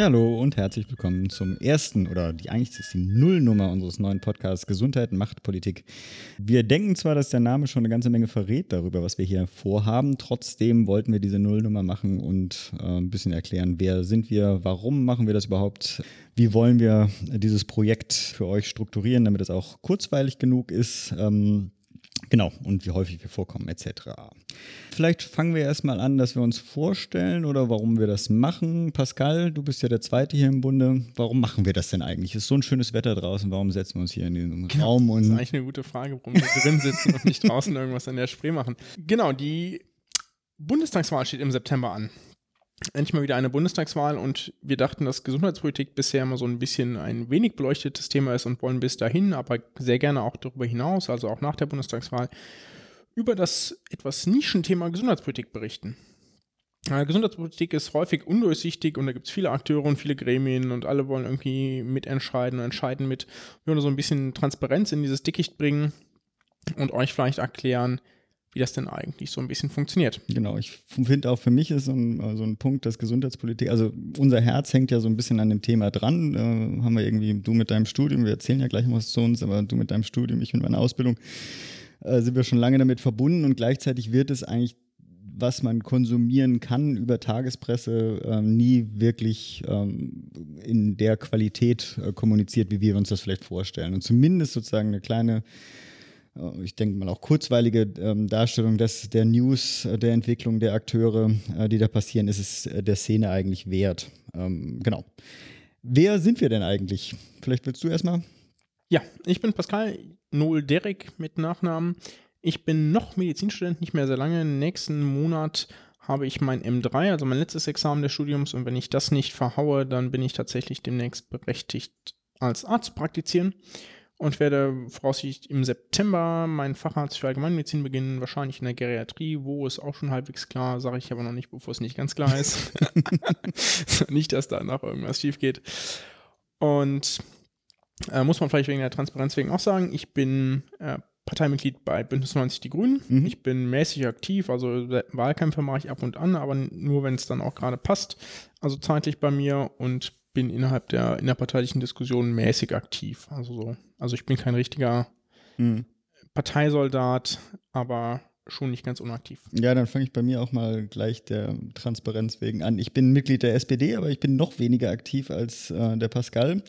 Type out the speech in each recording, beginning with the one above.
Hallo und herzlich willkommen zum ersten oder die eigentlich ist die Nullnummer unseres neuen Podcasts Gesundheit, Macht, Politik. Wir denken zwar, dass der Name schon eine ganze Menge verrät darüber, was wir hier vorhaben. Trotzdem wollten wir diese Nullnummer machen und äh, ein bisschen erklären, wer sind wir, warum machen wir das überhaupt, wie wollen wir dieses Projekt für euch strukturieren, damit es auch kurzweilig genug ist. Ähm, Genau, und wie häufig wir vorkommen, etc. Vielleicht fangen wir erstmal an, dass wir uns vorstellen oder warum wir das machen. Pascal, du bist ja der Zweite hier im Bunde. Warum machen wir das denn eigentlich? Es ist so ein schönes Wetter draußen, warum setzen wir uns hier in den genau, Raum? Und das ist eigentlich eine gute Frage, warum wir drin sitzen und nicht draußen irgendwas an der Spree machen. Genau, die Bundestagswahl steht im September an endlich mal wieder eine Bundestagswahl und wir dachten, dass Gesundheitspolitik bisher immer so ein bisschen ein wenig beleuchtetes Thema ist und wollen bis dahin, aber sehr gerne auch darüber hinaus, also auch nach der Bundestagswahl, über das etwas Nischenthema Gesundheitspolitik berichten. Gesundheitspolitik ist häufig undurchsichtig und da gibt es viele Akteure und viele Gremien und alle wollen irgendwie mitentscheiden und entscheiden mit. Wir wollen so ein bisschen Transparenz in dieses Dickicht bringen und euch vielleicht erklären, wie das denn eigentlich so ein bisschen funktioniert. Genau, ich finde auch für mich ist so ein, so ein Punkt, dass Gesundheitspolitik, also unser Herz hängt ja so ein bisschen an dem Thema dran. Äh, haben wir irgendwie, du mit deinem Studium, wir erzählen ja gleich noch was zu uns, aber du mit deinem Studium, ich mit meiner Ausbildung, äh, sind wir schon lange damit verbunden und gleichzeitig wird es eigentlich was man konsumieren kann über Tagespresse, äh, nie wirklich ähm, in der Qualität äh, kommuniziert, wie wir uns das vielleicht vorstellen. Und zumindest sozusagen eine kleine ich denke mal auch kurzweilige ähm, Darstellung des, der News, äh, der Entwicklung der Akteure, äh, die da passieren, ist es äh, der Szene eigentlich wert. Ähm, genau. Wer sind wir denn eigentlich? Vielleicht willst du erstmal? Ja, ich bin Pascal Noel Derek mit Nachnamen. Ich bin noch Medizinstudent, nicht mehr sehr lange. Nächsten Monat habe ich mein M3, also mein letztes Examen des Studiums. Und wenn ich das nicht verhaue, dann bin ich tatsächlich demnächst berechtigt, als Arzt zu praktizieren und werde voraussichtlich im September meinen Facharzt für Allgemeinmedizin beginnen, wahrscheinlich in der Geriatrie, wo es auch schon halbwegs klar, sage ich aber noch nicht, bevor es nicht ganz klar ist. nicht, dass da noch irgendwas schief geht. Und äh, muss man vielleicht wegen der Transparenz wegen auch sagen, ich bin äh, Parteimitglied bei Bündnis 90 Die Grünen. Mhm. Ich bin mäßig aktiv, also Wahlkämpfe mache ich ab und an, aber nur, wenn es dann auch gerade passt. Also zeitlich bei mir und bin innerhalb der innerparteilichen Diskussion mäßig aktiv. Also so. Also ich bin kein richtiger mhm. Parteisoldat, aber schon nicht ganz unaktiv. Ja, dann fange ich bei mir auch mal gleich der Transparenz wegen an. Ich bin Mitglied der SPD, aber ich bin noch weniger aktiv als äh, der Pascal.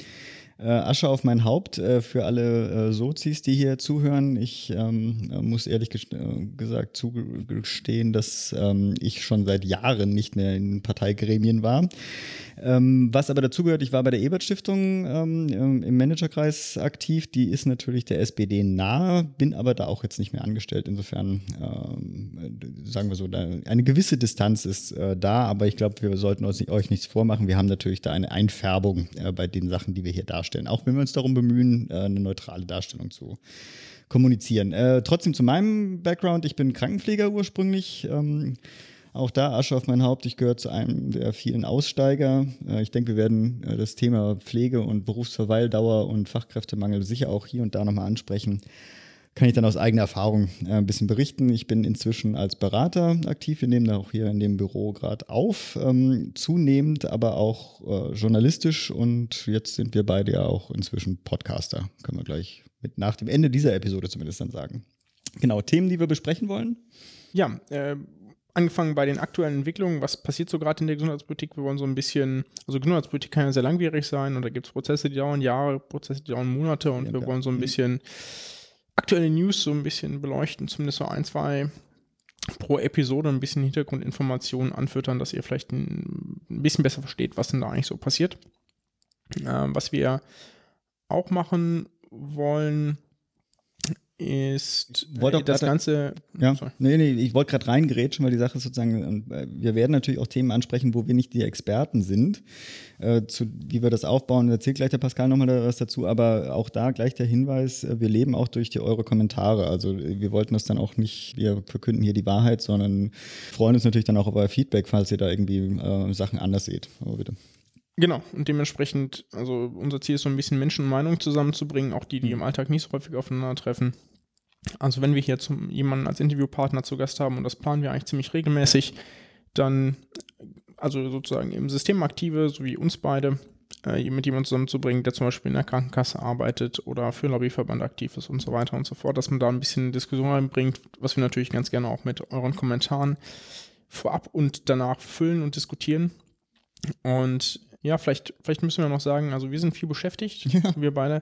Äh, Asche auf mein Haupt äh, für alle äh, Sozis, die hier zuhören. Ich ähm, muss ehrlich äh, gesagt zugestehen, dass ähm, ich schon seit Jahren nicht mehr in Parteigremien war. Ähm, was aber dazugehört, ich war bei der Ebert-Stiftung ähm, im Managerkreis aktiv. Die ist natürlich der SPD nahe, bin aber da auch jetzt nicht mehr angestellt. Insofern, ähm, sagen wir so, eine gewisse Distanz ist äh, da, aber ich glaube, wir sollten uns euch nichts vormachen. Wir haben natürlich da eine Einfärbung äh, bei den Sachen, die wir hier darstellen. Auch wenn wir uns darum bemühen, äh, eine neutrale Darstellung zu kommunizieren. Äh, trotzdem zu meinem Background, ich bin Krankenpfleger ursprünglich. Ähm, auch da Asche auf mein Haupt. Ich gehöre zu einem der vielen Aussteiger. Äh, ich denke, wir werden äh, das Thema Pflege und Berufsverweildauer und Fachkräftemangel sicher auch hier und da nochmal ansprechen. Kann ich dann aus eigener Erfahrung äh, ein bisschen berichten. Ich bin inzwischen als Berater aktiv. Wir nehmen da auch hier in dem Büro gerade auf. Ähm, zunehmend aber auch journalistisch und jetzt sind wir beide ja auch inzwischen Podcaster. Können wir gleich mit nach dem Ende dieser Episode zumindest dann sagen. Genau, Themen, die wir besprechen wollen? Ja, äh, angefangen bei den aktuellen Entwicklungen, was passiert so gerade in der Gesundheitspolitik? Wir wollen so ein bisschen, also Gesundheitspolitik kann ja sehr langwierig sein und da gibt es Prozesse, die dauern Jahre, Prozesse, die dauern Monate und ja, wir wollen so ein mhm. bisschen aktuelle News so ein bisschen beleuchten, zumindest so ein, zwei pro Episode ein bisschen Hintergrundinformationen anfüttern, dass ihr vielleicht ein, bisschen besser versteht, was denn da eigentlich so passiert. Äh, was wir auch machen wollen, ist Wollt auch äh, das Ganze. Ja, Sorry. nee, nee, ich wollte gerade reingrätschen, weil die Sache ist sozusagen, äh, wir werden natürlich auch Themen ansprechen, wo wir nicht die Experten sind. Äh, zu, wie wir das aufbauen, erzählt gleich der Pascal nochmal was dazu, aber auch da gleich der Hinweis, äh, wir leben auch durch die eure Kommentare. Also wir wollten das dann auch nicht, wir verkünden hier die Wahrheit, sondern freuen uns natürlich dann auch über Feedback, falls ihr da irgendwie äh, Sachen anders seht. Aber bitte. Genau, und dementsprechend, also unser Ziel ist so ein bisschen Menschen und Meinungen zusammenzubringen, auch die, die im Alltag nicht so häufig aufeinandertreffen. Also wenn wir hier zum, jemanden als Interviewpartner zu Gast haben, und das planen wir eigentlich ziemlich regelmäßig, dann, also sozusagen im System aktive, so wie uns beide, äh, mit jemandem zusammenzubringen, der zum Beispiel in der Krankenkasse arbeitet oder für Lobbyverband aktiv ist und so weiter und so fort, dass man da ein bisschen Diskussion reinbringt, was wir natürlich ganz gerne auch mit euren Kommentaren vorab und danach füllen und diskutieren. Und ja, vielleicht, vielleicht müssen wir noch sagen, also wir sind viel beschäftigt, wir beide.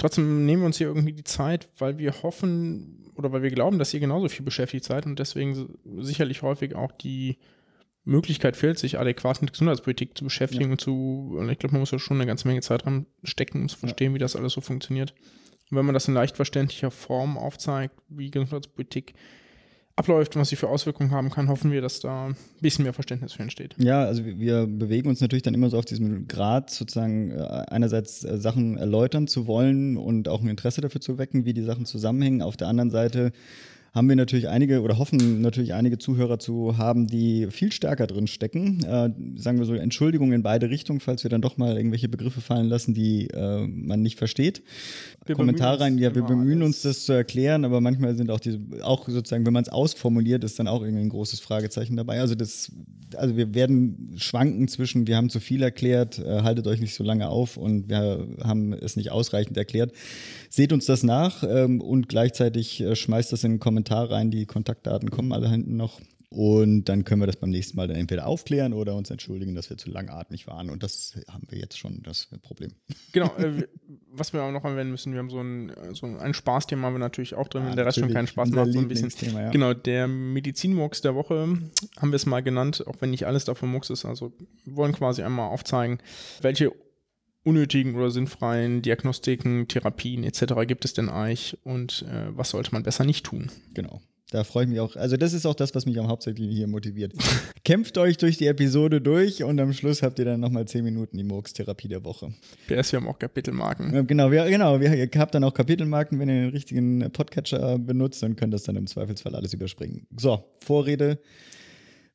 Trotzdem nehmen wir uns hier irgendwie die Zeit, weil wir hoffen oder weil wir glauben, dass ihr genauso viel beschäftigt seid und deswegen si- sicherlich häufig auch die Möglichkeit fehlt, sich adäquat mit Gesundheitspolitik zu beschäftigen und zu, und ich glaube, man muss ja schon eine ganze Menge Zeit dran stecken, um zu verstehen, wie das alles so funktioniert. Und wenn man das in leicht verständlicher Form aufzeigt, wie Gesundheitspolitik abläuft was sie für Auswirkungen haben kann, hoffen wir, dass da ein bisschen mehr Verständnis für entsteht. Ja, also wir- wir bewegen uns natürlich dann immer so auf diesem Grad, sozusagen äh, einerseits äh, Sachen erläutern zu wollen und auch ein Interesse dafür zu wecken, wie die Sachen zusammenhängen. Auf der anderen Seite haben wir natürlich einige oder hoffen natürlich einige Zuhörer zu haben, die viel stärker drin stecken. Äh, sagen wir so, Entschuldigung in beide Richtungen, falls wir dann doch mal irgendwelche Begriffe fallen lassen, die äh, man nicht versteht. Wir Kommentare bemühen rein, ja, wir bemühen alles. uns das zu erklären, aber manchmal sind auch diese, auch sozusagen, wenn man es ausformuliert, ist dann auch irgendwie ein großes Fragezeichen dabei. Also das, also wir werden schwanken zwischen, wir haben zu viel erklärt, äh, haltet euch nicht so lange auf und wir haben es nicht ausreichend erklärt. Seht uns das nach ähm, und gleichzeitig äh, schmeißt das in den Kommentar rein. Die Kontaktdaten kommen alle hinten noch. Und dann können wir das beim nächsten Mal dann entweder aufklären oder uns entschuldigen, dass wir zu langatmig waren. Und das haben wir jetzt schon, das Problem. Genau, äh, was wir auch noch anwenden müssen, wir haben so ein, äh, so ein Spaßthema haben wir natürlich auch drin, wenn der Rest schon keinen Spaß macht, so ein bisschen. Ja. Genau, der Medizinmurks der Woche haben wir es mal genannt, auch wenn nicht alles davon Murks ist. Also wir wollen quasi einmal aufzeigen, welche unnötigen oder sinnfreien Diagnostiken, Therapien etc. gibt es denn eigentlich und äh, was sollte man besser nicht tun. Genau. Da freue ich mich auch. Also, das ist auch das, was mich am hauptsächlich hier motiviert. Kämpft euch durch die Episode durch und am Schluss habt ihr dann nochmal 10 Minuten die Murks-Therapie der Woche. PS, wir haben auch Kapitelmarken. Genau, wir, genau, wir, ihr habt dann auch Kapitelmarken, wenn ihr den richtigen Podcatcher benutzt und könnt das dann im Zweifelsfall alles überspringen. So, Vorrede.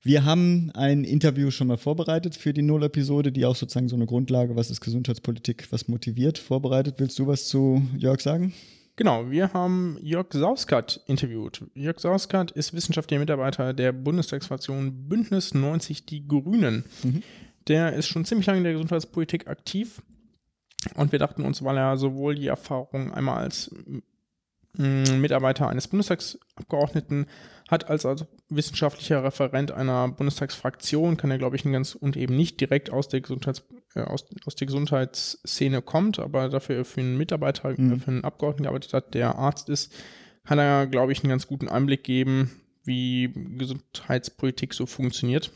Wir haben ein Interview schon mal vorbereitet für die Null-Episode, die auch sozusagen so eine Grundlage, was ist Gesundheitspolitik, was motiviert, vorbereitet. Willst du was zu Jörg sagen? Genau, wir haben Jörg Sauskat interviewt. Jörg Sauskat ist wissenschaftlicher Mitarbeiter der Bundestagsfraktion Bündnis 90 Die Grünen. Der ist schon ziemlich lange in der Gesundheitspolitik aktiv. Und wir dachten uns, weil er sowohl die Erfahrung einmal als mm, Mitarbeiter eines Bundestagsabgeordneten hat, als als wissenschaftlicher Referent einer Bundestagsfraktion, kann er, glaube ich, ein ganz und eben nicht direkt aus der, Gesundheits, äh, aus, aus der Gesundheitsszene kommt, aber dafür für einen Mitarbeiter, äh, für einen Abgeordneten gearbeitet hat, der Arzt ist, kann er, glaube ich, einen ganz guten Einblick geben, wie Gesundheitspolitik so funktioniert.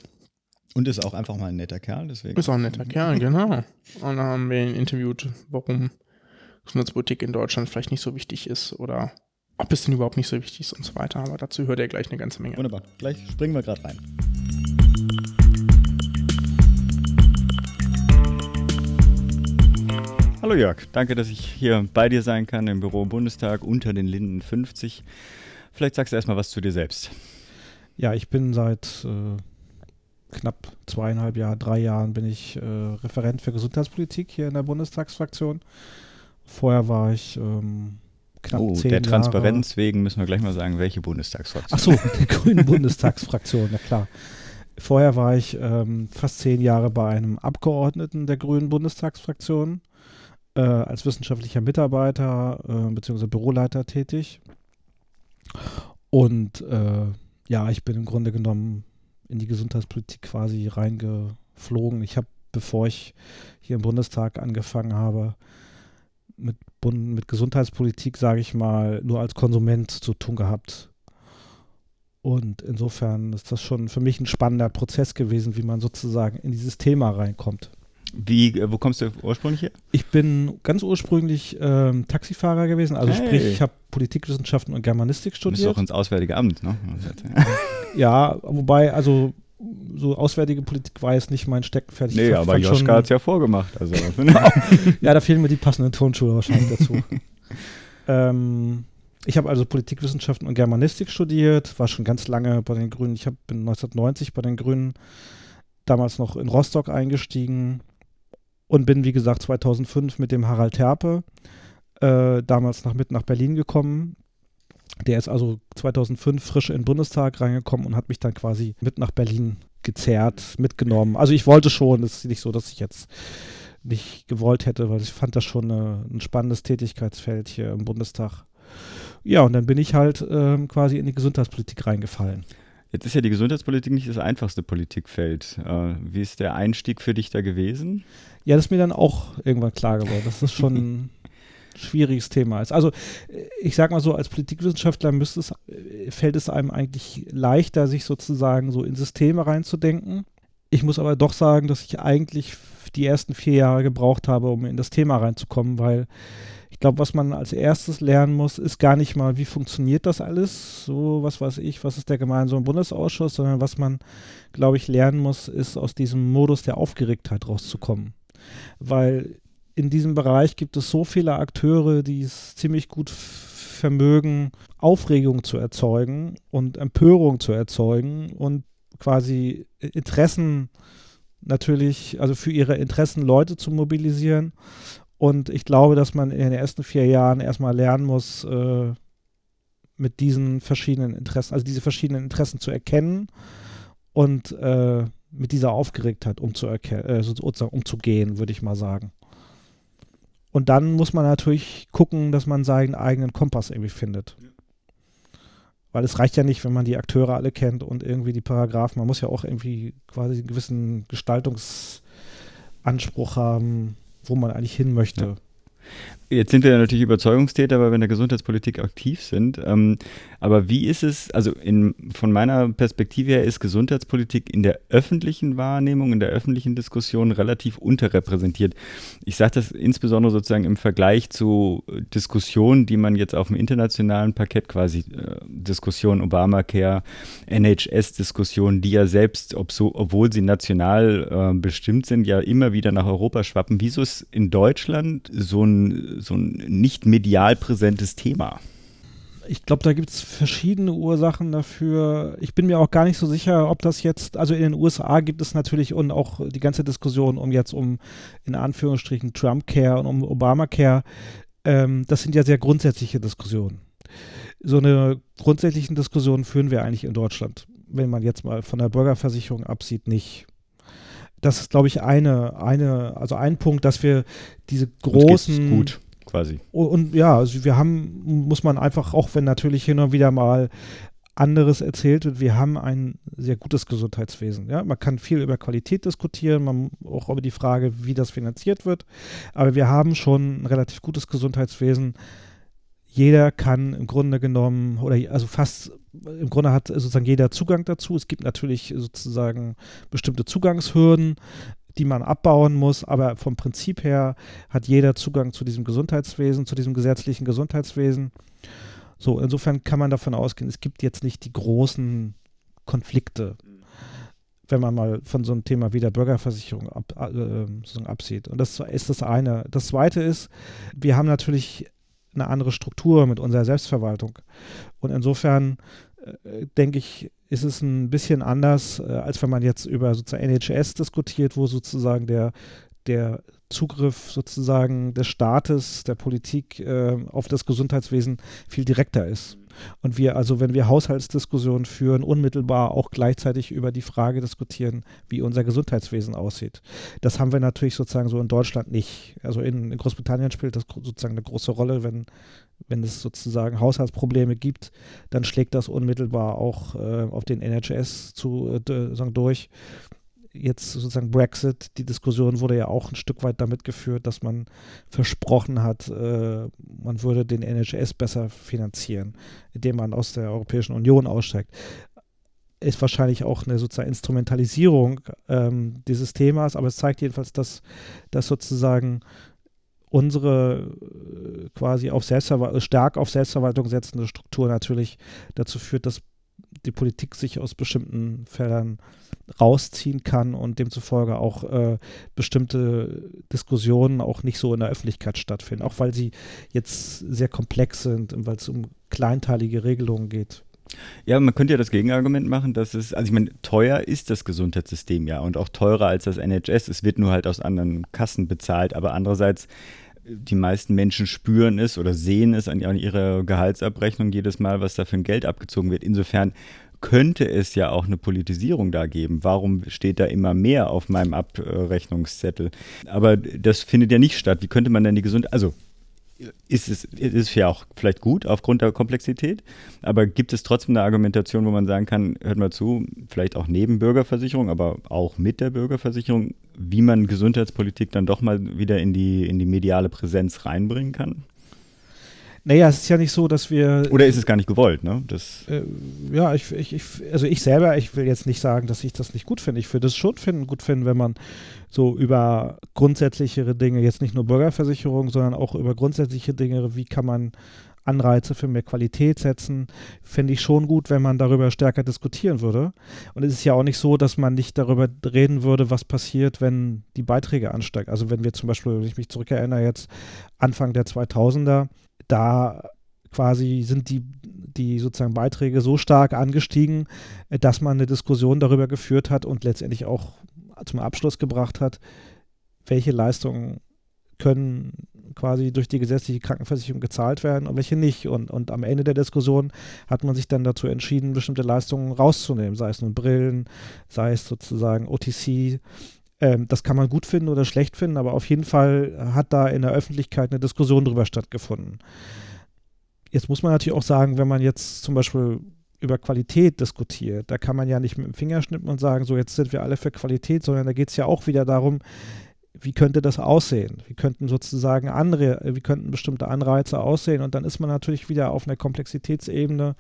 Und ist auch einfach mal ein netter Kerl, deswegen. Ist auch ein netter Kerl, genau. Und dann haben wir ihn interviewt, warum Gesundheitspolitik in Deutschland vielleicht nicht so wichtig ist oder ob es denn überhaupt nicht so wichtig ist und so weiter. Aber dazu hört er gleich eine ganze Menge. Wunderbar. Gleich springen wir gerade rein. Hallo Jörg, danke, dass ich hier bei dir sein kann im Büro im Bundestag unter den Linden 50. Vielleicht sagst du erstmal was zu dir selbst. Ja, ich bin seit äh, knapp zweieinhalb Jahren, drei Jahren bin ich äh, Referent für Gesundheitspolitik hier in der Bundestagsfraktion. Vorher war ich ähm, knapp oh, zehn der Jahre. Transparenz wegen müssen wir gleich mal sagen, welche Bundestagsfraktion. Ach so, der grünen Bundestagsfraktion, na klar. Vorher war ich ähm, fast zehn Jahre bei einem Abgeordneten der grünen Bundestagsfraktion äh, als wissenschaftlicher Mitarbeiter äh, bzw. Büroleiter tätig. Und äh, ja, ich bin im Grunde genommen in die Gesundheitspolitik quasi reingeflogen. Ich habe, bevor ich hier im Bundestag angefangen habe, mit, Bund mit Gesundheitspolitik, sage ich mal, nur als Konsument zu tun gehabt. Und insofern ist das schon für mich ein spannender Prozess gewesen, wie man sozusagen in dieses Thema reinkommt. Wie, äh, wo kommst du ursprünglich her? Ich bin ganz ursprünglich ähm, Taxifahrer gewesen, also Hey. sprich, ich habe Politikwissenschaften und Germanistik Du bist studiert. auch ins Auswärtige Amt, ne? Ja, wobei, also so auswärtige Politik war jetzt nicht mein Steckenpferd. Nee, aber Joschka hat es ja vorgemacht. Also, Ja, da fehlen mir die passenden Turnschuhe wahrscheinlich dazu. ähm, ich habe also Politikwissenschaften und Germanistik studiert, war schon ganz lange bei den Grünen. Ich hab, bin 1990 bei den Grünen damals noch in Rostock eingestiegen und bin, wie gesagt, 2005 mit dem Harald Terpe äh, damals nach, mit nach Berlin gekommen. Der ist also 2005 frisch in den Bundestag reingekommen und hat mich dann quasi mit nach Berlin gezerrt, mitgenommen. Also ich wollte schon, es ist nicht so, dass ich jetzt nicht gewollt hätte, weil ich fand das schon eine, ein spannendes Tätigkeitsfeld hier im Bundestag. Ja, und dann bin ich halt ähm, quasi in die Gesundheitspolitik reingefallen. Jetzt ist ja die Gesundheitspolitik nicht das einfachste Politikfeld. Äh, wie ist der Einstieg für dich da gewesen? Ja, das ist mir dann auch irgendwann klar geworden, das schon ein schwieriges Thema ist. Also ich sag mal so, als Politikwissenschaftler müsste es, fällt es einem eigentlich leichter, sich sozusagen so in Systeme reinzudenken. Ich muss aber doch sagen, dass ich eigentlich die ersten vier Jahre gebraucht habe, um in das Thema reinzukommen, weil ich glaube, was man als erstes lernen muss, ist gar nicht mal, wie funktioniert das alles, so was weiß ich, was ist der gemeinsame Bundesausschuss, sondern was man, glaube ich, lernen muss, ist aus diesem Modus der Aufgeregtheit rauszukommen. Weil in diesem Bereich gibt es so viele Akteure, die es ziemlich gut vermögen, Aufregung zu erzeugen und Empörung zu erzeugen und quasi Interessen natürlich, also für ihre Interessen Leute zu mobilisieren. Und ich glaube, dass man in den ersten vier Jahren erstmal lernen muss, äh, mit diesen verschiedenen Interessen, also diese verschiedenen Interessen zu erkennen und äh, mit dieser Aufgeregtheit umzuerke- äh, sozusagen umzugehen, würde ich mal sagen. Und dann muss man natürlich gucken, dass man seinen eigenen Kompass irgendwie findet. Weil es reicht ja nicht, wenn man die Akteure alle kennt und irgendwie die Paragraphen. Man muss ja auch irgendwie quasi einen gewissen Gestaltungsanspruch haben, wo man eigentlich hin möchte. Ja. Jetzt sind wir natürlich Überzeugungstäter, weil wir in der Gesundheitspolitik aktiv sind. Ähm, aber wie ist es, also in, von meiner Perspektive her ist Gesundheitspolitik in der öffentlichen Wahrnehmung, in der öffentlichen Diskussion relativ unterrepräsentiert. Ich sage das insbesondere sozusagen im Vergleich zu Diskussionen, die man jetzt auf dem internationalen Parkett quasi, äh, Diskussionen Obamacare, NHS-Diskussionen, die ja selbst, ob so, obwohl sie national äh, bestimmt sind, ja immer wieder nach Europa schwappen. Wieso ist in Deutschland so ein so ein nicht medial präsentes Thema? Ich glaube, da gibt es verschiedene Ursachen dafür. Ich bin mir auch gar nicht so sicher, ob das jetzt, also in den USA gibt es natürlich und auch die ganze Diskussion um jetzt um in Anführungsstrichen Trump-Care und um Obamacare, ähm, das sind ja sehr grundsätzliche Diskussionen. So eine grundsätzlichen Diskussion führen wir eigentlich in Deutschland, wenn man jetzt mal von der Bürgerversicherung absieht, nicht das ist, glaube ich, eine, eine, also ein Punkt, dass wir diese großen. Quasi. Und, und ja, also wir haben, muss man einfach, auch wenn natürlich hin und wieder mal anderes erzählt wird, wir haben ein sehr gutes Gesundheitswesen. Ja? Man kann viel über Qualität diskutieren, man auch über die Frage, wie das finanziert wird, aber wir haben schon ein relativ gutes Gesundheitswesen. Jeder kann im Grunde genommen, oder also fast im Grunde hat sozusagen jeder Zugang dazu. Es gibt natürlich sozusagen bestimmte Zugangshürden, die man abbauen muss, aber vom Prinzip her hat jeder Zugang zu diesem Gesundheitswesen, zu diesem gesetzlichen Gesundheitswesen. So, insofern kann man davon ausgehen, es gibt jetzt nicht die großen Konflikte, wenn man mal von so einem Thema wie der Bürgerversicherung ab, äh, absieht. Und das ist das eine. Das zweite ist, wir haben natürlich eine andere Struktur mit unserer Selbstverwaltung. Und insofern denke ich, ist es ein bisschen anders, äh, als wenn man jetzt über sozusagen NHS diskutiert, wo sozusagen der, der Zugriff sozusagen des Staates, der Politik äh, auf das Gesundheitswesen viel direkter ist. Und wir also, wenn wir Haushaltsdiskussionen führen, unmittelbar auch gleichzeitig über die Frage diskutieren, wie unser Gesundheitswesen aussieht. Das haben wir natürlich sozusagen so in Deutschland nicht. Also in, in Großbritannien spielt das sozusagen eine große Rolle, wenn, wenn es sozusagen Haushaltsprobleme gibt, dann schlägt das unmittelbar auch äh, auf den NHS zu, äh, durch jetzt sozusagen Brexit, die Diskussion wurde ja auch ein Stück weit damit geführt, dass man versprochen hat, äh, man würde den NHS besser finanzieren, indem man aus der Europäischen Union aussteigt. ist wahrscheinlich auch eine sozusagen Instrumentalisierung ähm, dieses Themas, aber es zeigt jedenfalls, dass, dass sozusagen unsere äh, quasi auf Selbstverwaltung, stark auf Selbstverwaltung setzende Struktur natürlich dazu führt, dass die Politik sich aus bestimmten Feldern rausziehen kann und demzufolge auch äh, bestimmte Diskussionen auch nicht so in der Öffentlichkeit stattfinden, auch weil sie jetzt sehr komplex sind und weil es um kleinteilige Regelungen geht. Ja, man könnte ja das Gegenargument machen, dass es, also ich meine, teuer ist das Gesundheitssystem ja und auch teurer als das NHS. Es wird nur halt aus anderen Kassen bezahlt, aber andererseits die meisten Menschen spüren es oder sehen es an, ihrer Gehaltsabrechnung jedes Mal, was da für ein Geld abgezogen wird. Insofern könnte es ja auch eine Politisierung da geben. Warum steht da immer mehr auf meinem Abrechnungszettel? Aber das findet ja nicht statt. Wie könnte man denn die Gesundheit, also ist es ist ja auch vielleicht gut aufgrund der Komplexität, aber gibt es trotzdem eine Argumentation, wo man sagen kann, hört mal zu, vielleicht auch neben Bürgerversicherung, aber auch mit der Bürgerversicherung, wie man Gesundheitspolitik dann doch mal wieder in die, in die mediale Präsenz reinbringen kann? Naja, es ist ja nicht so, dass wir. Oder ist es gar nicht gewollt, ne? Das äh, ja, ich, ich, ich, also ich selber, ich will jetzt nicht sagen, dass ich das nicht gut finde. Ich würde es schon finden, gut finden, wenn man so über grundsätzlichere Dinge, jetzt nicht nur Bürgerversicherung, sondern auch über grundsätzliche Dinge, wie kann man Anreize für mehr Qualität setzen, fände ich schon gut, wenn man darüber stärker diskutieren würde. Und es ist ja auch nicht so, dass man nicht darüber reden würde, was passiert, wenn die Beiträge ansteigen. Also wenn wir zum Beispiel, wenn ich mich zurückerinnere, jetzt Anfang der 2000er, da quasi sind die, die sozusagen Beiträge so stark angestiegen, dass man eine Diskussion darüber geführt hat und letztendlich auch zum Abschluss gebracht hat, welche Leistungen können quasi durch die gesetzliche Krankenversicherung gezahlt werden und welche nicht. Und, und am Ende der Diskussion hat man sich dann dazu entschieden, bestimmte Leistungen rauszunehmen, sei es nun Brillen, sei es sozusagen OTC. Ähm, das kann man gut finden oder schlecht finden, aber auf jeden Fall hat da in der Öffentlichkeit eine Diskussion darüber stattgefunden. Jetzt muss man natürlich auch sagen, wenn man jetzt zum Beispiel über Qualität diskutiert, da kann man ja nicht mit dem Finger schnippen und sagen, so jetzt sind wir alle für Qualität, sondern da geht es ja auch wieder darum, wie könnte das aussehen? Wie könnten sozusagen andere, wie könnten bestimmte Anreize aussehen? Und dann ist man natürlich wieder auf einer Komplexitätsebene,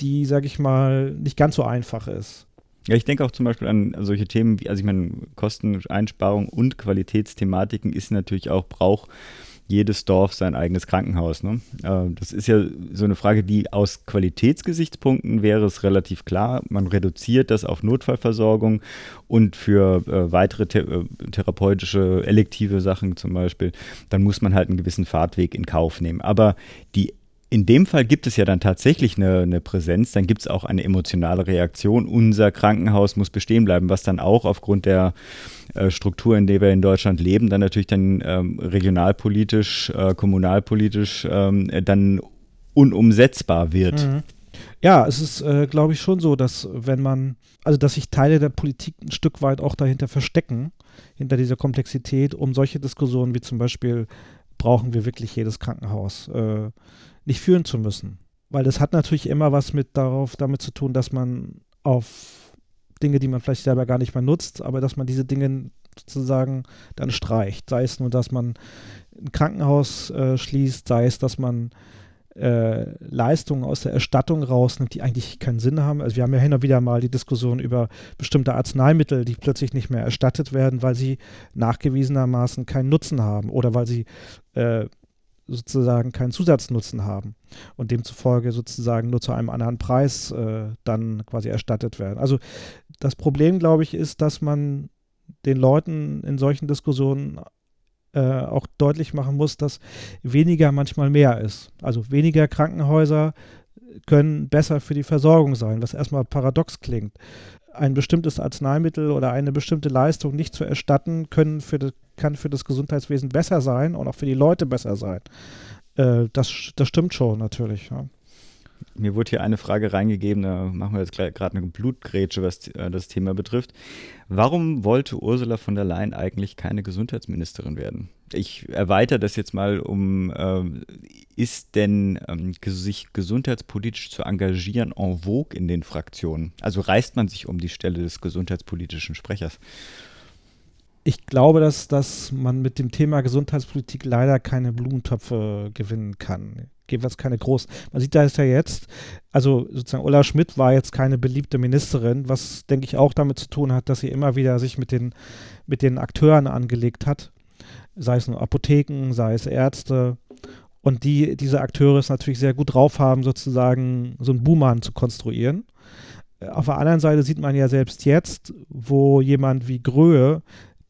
die, sage ich mal, nicht ganz so einfach ist. Ja, ich denke auch zum Beispiel an solche Themen wie, also ich meine, Kosteneinsparung und Qualitätsthematiken ist natürlich auch, braucht jedes Dorf sein eigenes Krankenhaus. Ne? Äh, das ist ja so eine Frage, die aus Qualitätsgesichtspunkten wäre es relativ klar. Man reduziert das auf Notfallversorgung und für äh, weitere th äh, therapeutische, elektive Sachen zum Beispiel, dann muss man halt einen gewissen Fahrtweg in Kauf nehmen. Aber die in dem Fall gibt es ja dann tatsächlich eine, eine Präsenz, dann gibt es auch eine emotionale Reaktion. Unser Krankenhaus muss bestehen bleiben, was dann auch aufgrund der äh, Struktur, in der wir in Deutschland leben, dann natürlich dann ähm, regionalpolitisch, äh, kommunalpolitisch ähm, dann unumsetzbar wird. Mhm. Ja, es ist, äh, glaube ich, schon so, dass wenn man, also dass sich Teile der Politik ein Stück weit auch dahinter verstecken, hinter dieser Komplexität, um solche Diskussionen wie zum Beispiel, brauchen wir wirklich jedes Krankenhaus? Äh, nicht führen zu müssen. Weil das hat natürlich immer was mit darauf, damit zu tun, dass man auf Dinge, die man vielleicht selber gar nicht mehr nutzt, aber dass man diese Dinge sozusagen dann streicht. Sei es nur, dass man ein Krankenhaus äh, schließt, sei es, dass man äh, Leistungen aus der Erstattung rausnimmt, die eigentlich keinen Sinn haben. Also wir haben ja hin und wieder mal die Diskussion über bestimmte Arzneimittel, die plötzlich nicht mehr erstattet werden, weil sie nachgewiesenermaßen keinen Nutzen haben oder weil sie äh, sozusagen keinen Zusatznutzen haben und demzufolge sozusagen nur zu einem anderen Preis äh, dann quasi erstattet werden. Also das Problem, glaube ich, ist, dass man den Leuten in solchen Diskussionen äh, auch deutlich machen muss, dass weniger manchmal mehr ist. Also weniger Krankenhäuser können besser für die Versorgung sein, was erstmal paradox klingt. Ein bestimmtes Arzneimittel oder eine bestimmte Leistung nicht zu erstatten, können für das kann für das Gesundheitswesen besser sein und auch für die Leute besser sein. Äh, das, das stimmt schon natürlich. Ja. Mir wurde hier eine Frage reingegeben, da machen wir jetzt gerade eine Blutgrätsche, was äh, das Thema betrifft. Warum wollte Ursula von der Leyen eigentlich keine Gesundheitsministerin werden? Ich erweitere das jetzt mal um, äh, ist denn ähm, sich gesundheitspolitisch zu engagieren en vogue in den Fraktionen? Also reißt man sich um die Stelle des gesundheitspolitischen Sprechers? Ich glaube, dass, dass man mit dem Thema Gesundheitspolitik leider keine Blumentöpfe gewinnen kann. Jedenfalls keine großen. Man sieht da ist ja jetzt, also sozusagen Ulla Schmidt war jetzt keine beliebte Ministerin, was denke ich auch damit zu tun hat, dass sie immer wieder sich mit den, mit den Akteuren angelegt hat. Sei es nur Apotheken, sei es Ärzte. Und die, diese Akteure es natürlich sehr gut drauf haben, sozusagen so einen Buhmann zu konstruieren. Auf der anderen Seite sieht man ja selbst jetzt, wo jemand wie Gröhe,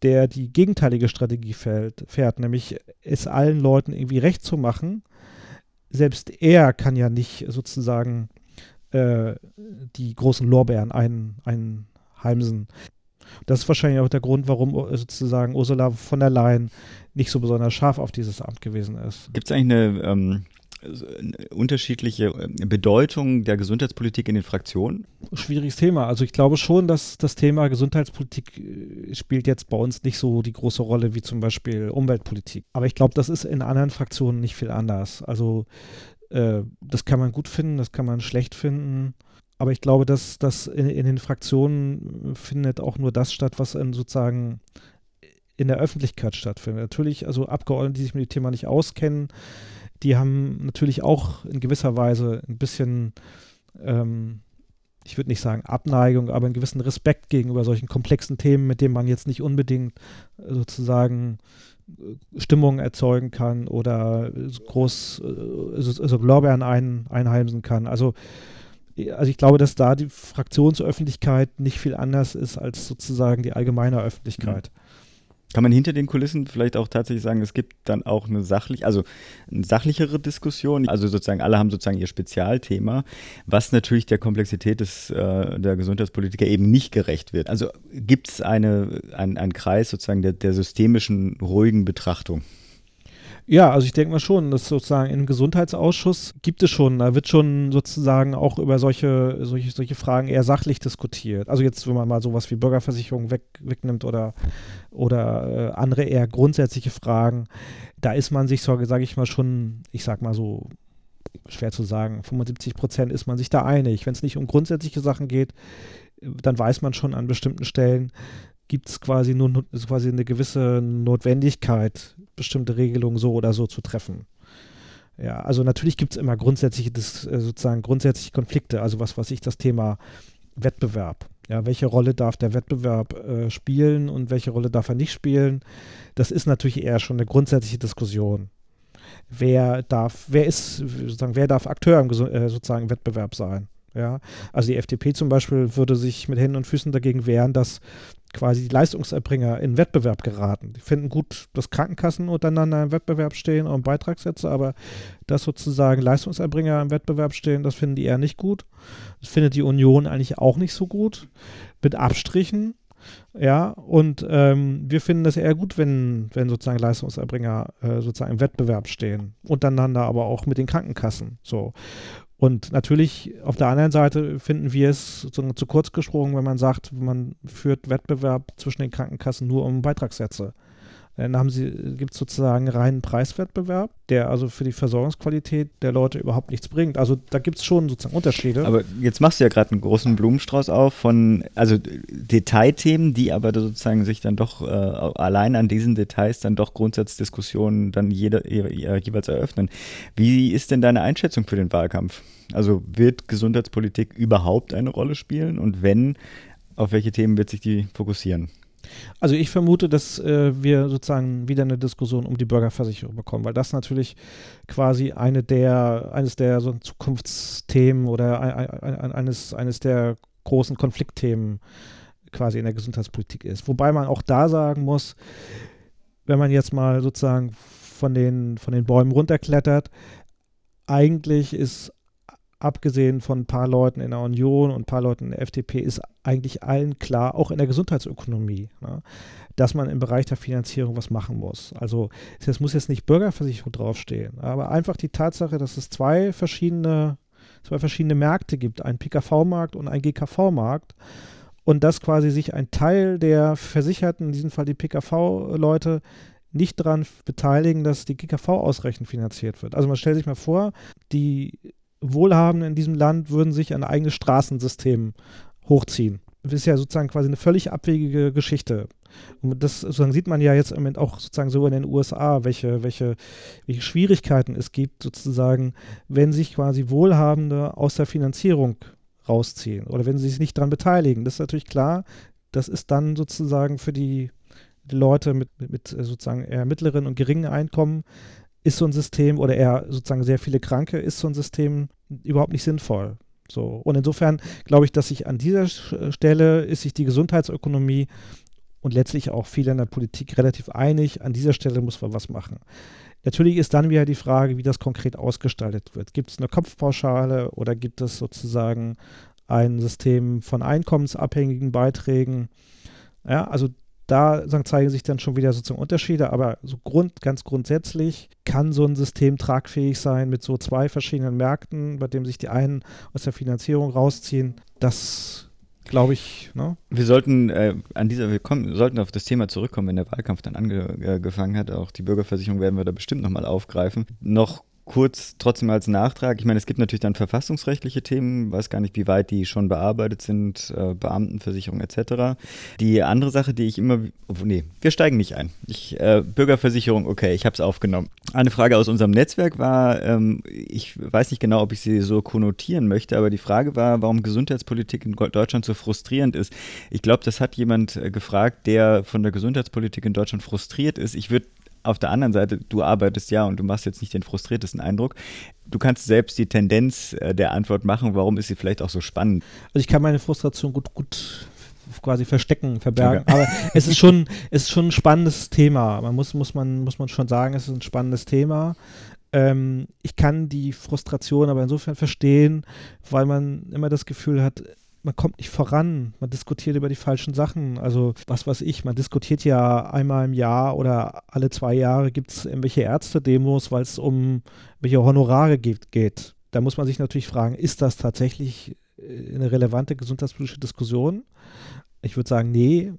der die gegenteilige Strategie fährt, fährt, nämlich es allen Leuten irgendwie recht zu machen, selbst er kann ja nicht sozusagen äh, die großen Lorbeeren ein, einheimsen. Das ist wahrscheinlich auch der Grund, warum sozusagen Ursula von der Leyen nicht so besonders scharf auf dieses Amt gewesen ist. Gibt es eigentlich eine ähm, unterschiedliche äh, Bedeutung der Gesundheitspolitik in den Fraktionen? Schwieriges Thema. Also ich glaube schon, dass das Thema Gesundheitspolitik äh, spielt jetzt bei uns nicht so die große Rolle wie zum Beispiel Umweltpolitik. Aber ich glaube, das ist in anderen Fraktionen nicht viel anders. Also äh, das kann man gut finden, das kann man schlecht finden. Aber ich glaube, dass das in, in den Fraktionen findet auch nur das statt, was in sozusagen in der Öffentlichkeit stattfindet. Natürlich, also Abgeordnete, die sich mit dem Thema nicht auskennen, die haben natürlich auch in gewisser Weise ein bisschen, ähm, ich würde nicht sagen Abneigung, aber einen gewissen Respekt gegenüber solchen komplexen Themen, mit denen man jetzt nicht unbedingt äh, sozusagen äh, Stimmung erzeugen kann oder groß also, also Lorbeeren ein, einheimsen kann. Also, also ich glaube, dass da die Fraktionsöffentlichkeit nicht viel anders ist als sozusagen die allgemeine Öffentlichkeit. Mhm. Kann man hinter den Kulissen vielleicht auch tatsächlich sagen, es gibt dann auch eine sachliche, also eine sachlichere Diskussion. Also sozusagen alle haben sozusagen ihr Spezialthema, was natürlich der Komplexität des, äh, der Gesundheitspolitiker eben nicht gerecht wird. Also gibt es eine, ein, einen Kreis sozusagen der, der systemischen, ruhigen Betrachtung? Ja, also ich denke mal schon, dass sozusagen im Gesundheitsausschuss gibt es schon, da wird schon sozusagen auch über solche, solche, solche Fragen eher sachlich diskutiert. Also jetzt, wenn man mal sowas wie Bürgerversicherung weg, wegnimmt oder, oder äh, andere eher grundsätzliche Fragen, da ist man sich, so, sage ich mal, schon, ich sag mal so, schwer zu sagen, 75 Prozent ist man sich da einig. Wenn es nicht um grundsätzliche Sachen geht, dann weiß man schon an bestimmten Stellen, gibt es quasi nur quasi eine gewisse Notwendigkeit, bestimmte Regelungen so oder so zu treffen. Ja, also natürlich gibt es immer grundsätzliche, das, äh, sozusagen grundsätzliche Konflikte, also was weiß ich, das Thema Wettbewerb. Ja, welche Rolle darf der Wettbewerb äh, spielen und welche Rolle darf er nicht spielen? Das ist natürlich eher schon eine grundsätzliche Diskussion. Wer darf, wer ist, sozusagen, wer darf Akteur im äh, sozusagen Wettbewerb sein? Ja, also die FDP zum Beispiel würde sich mit Händen und Füßen dagegen wehren, dass quasi die Leistungserbringer in Wettbewerb geraten. Die finden gut, dass Krankenkassen untereinander im Wettbewerb stehen und Beitragssätze, aber dass sozusagen Leistungserbringer im Wettbewerb stehen, das finden die eher nicht gut. Das findet die Union eigentlich auch nicht so gut. Mit Abstrichen. Ja, und ähm, wir finden es eher gut, wenn, wenn sozusagen Leistungserbringer äh, sozusagen im Wettbewerb stehen. Untereinander, aber auch mit den Krankenkassen. So. Und natürlich auf der anderen Seite finden wir es zu kurz gesprungen, wenn man sagt, man führt Wettbewerb zwischen den Krankenkassen nur um Beitragssätze. Dann haben sie, gibt es sozusagen reinen Preiswettbewerb, der also für die Versorgungsqualität der Leute überhaupt nichts bringt. Also da gibt es schon sozusagen Unterschiede. Aber jetzt machst du ja gerade einen großen Blumenstrauß auf von, also Detailthemen, die aber sozusagen sich dann doch äh, allein an diesen Details dann doch Grundsatzdiskussionen dann jeder, jeweils eröffnen. Wie ist denn deine Einschätzung für den Wahlkampf? Also wird Gesundheitspolitik überhaupt eine Rolle spielen? Und wenn, auf welche Themen wird sich die fokussieren? Also ich vermute, dass äh, wir sozusagen wieder eine Diskussion um die Bürgerversicherung bekommen, weil das natürlich quasi eine der, eines der so Zukunftsthemen oder ein, ein, eines, eines der großen Konfliktthemen quasi in der Gesundheitspolitik ist. Wobei man auch da sagen muss, wenn man jetzt mal sozusagen von den, von den Bäumen runterklettert, eigentlich ist abgesehen von ein paar Leuten in der Union und ein paar Leuten in der FDP, ist eigentlich allen klar, auch in der Gesundheitsökonomie, ne, dass man im Bereich der Finanzierung was machen muss. Also es muss jetzt nicht Bürgerversicherung draufstehen, aber einfach die Tatsache, dass es zwei verschiedene, zwei verschiedene Märkte gibt, einen PKV-Markt und einen GKV-Markt und dass quasi sich ein Teil der Versicherten, in diesem Fall die PKV-Leute, nicht daran beteiligen, dass die GKV ausreichend finanziert wird. Also man stellt sich mal vor, die Wohlhabenden in diesem Land würden sich ein eigenes Straßensystem hochziehen. Das ist ja sozusagen quasi eine völlig abwegige Geschichte. Und das sozusagen sieht man ja jetzt im Moment auch sozusagen so in den USA, welche, welche, welche Schwierigkeiten es gibt, sozusagen, wenn sich quasi Wohlhabende aus der Finanzierung rausziehen oder wenn sie sich nicht daran beteiligen. Das ist natürlich klar, das ist dann sozusagen für die, Leute mit, mit, mit sozusagen eher mittleren und geringen Einkommen ist so ein System oder eher sozusagen sehr viele Kranke, ist so ein System überhaupt nicht sinnvoll. So. Und insofern glaube ich, dass sich an dieser Stelle ist sich die Gesundheitsökonomie und letztlich auch viele in der Politik relativ einig, an dieser Stelle muss man was machen. Natürlich ist dann wieder die Frage, wie das konkret ausgestaltet wird. Gibt es eine Kopfpauschale oder gibt es sozusagen ein System von einkommensabhängigen Beiträgen? Ja, also da zeigen sich dann schon wieder sozusagen Unterschiede, aber so Grund, ganz grundsätzlich kann so ein System tragfähig sein mit so zwei verschiedenen Märkten, bei dem sich die einen aus der Finanzierung rausziehen. Das glaube ich. Ne? Wir sollten äh, an dieser, wir kommen, sollten auf das Thema zurückkommen, wenn der Wahlkampf dann angefangen hat. Auch die Bürgerversicherung werden wir da bestimmt nochmal aufgreifen. Noch kurz trotzdem als Nachtrag. Ich meine, es gibt natürlich dann verfassungsrechtliche Themen, weiß gar nicht, wie weit die schon bearbeitet sind, äh, Beamtenversicherung etc. Die andere Sache, die ich immer, oh, nee, wir steigen nicht ein. Ich, äh, Bürgerversicherung, okay, ich habe es aufgenommen. Eine Frage aus unserem Netzwerk war, ähm, ich weiß nicht genau, ob ich sie so konnotieren möchte, aber die Frage war, warum Gesundheitspolitik in Deutschland so frustrierend ist. Ich glaube, das hat jemand äh, gefragt, der von der Gesundheitspolitik in Deutschland frustriert ist. Ich würde auf der anderen Seite, du arbeitest ja und du machst jetzt nicht den frustriertesten Eindruck. Du kannst selbst die Tendenz äh, der Antwort machen. Warum ist sie vielleicht auch so spannend? Also ich kann meine Frustration gut, gut quasi verstecken, verbergen. Okay. Aber es ist schon, es ist schon ein spannendes Thema. Man muss, muss man, muss man schon sagen, es ist ein spannendes Thema. Ähm, ich kann die Frustration aber insofern verstehen, weil man immer das Gefühl hat, man kommt nicht voran, man diskutiert über die falschen Sachen. Also was weiß ich, man diskutiert ja einmal im Jahr oder alle zwei Jahre gibt es irgendwelche Ärzte-Demos, weil es um welche Honorare geht, geht. Da muss man sich natürlich fragen, ist das tatsächlich äh, eine relevante gesundheitspolitische Diskussion? Ich würde sagen, nee.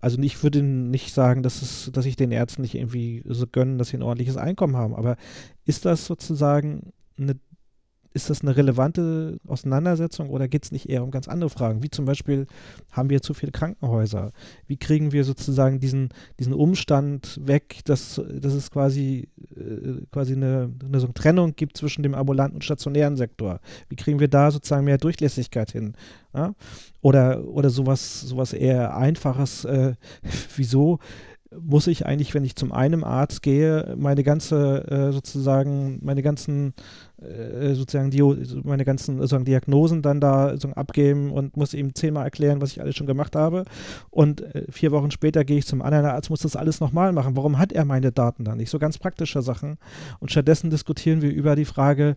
Also ich würde nicht sagen, dass, es, dass ich den Ärzten nicht irgendwie so gönnen, dass sie ein ordentliches Einkommen haben. Aber ist das sozusagen eine ist das eine relevante Auseinandersetzung oder geht es nicht eher um ganz andere Fragen? Wie zum Beispiel, haben wir zu viele Krankenhäuser? Wie kriegen wir sozusagen diesen, diesen Umstand weg, dass, dass es quasi, äh, quasi eine, eine so Trennung gibt zwischen dem ambulanten und stationären Sektor? Wie kriegen wir da sozusagen mehr Durchlässigkeit hin? Ja? Oder, oder sowas, sowas eher Einfaches, äh, wieso muss ich eigentlich, wenn ich zum einen Arzt gehe, meine ganze äh, sozusagen, meine ganzen äh, sozusagen die, meine ganzen sozusagen Diagnosen dann da sozusagen abgeben und muss ihm zehnmal erklären, was ich alles schon gemacht habe. Und äh, vier Wochen später gehe ich zum anderen Arzt, muss das alles nochmal machen. Warum hat er meine Daten dann nicht? So ganz praktische Sachen. Und stattdessen diskutieren wir über die Frage,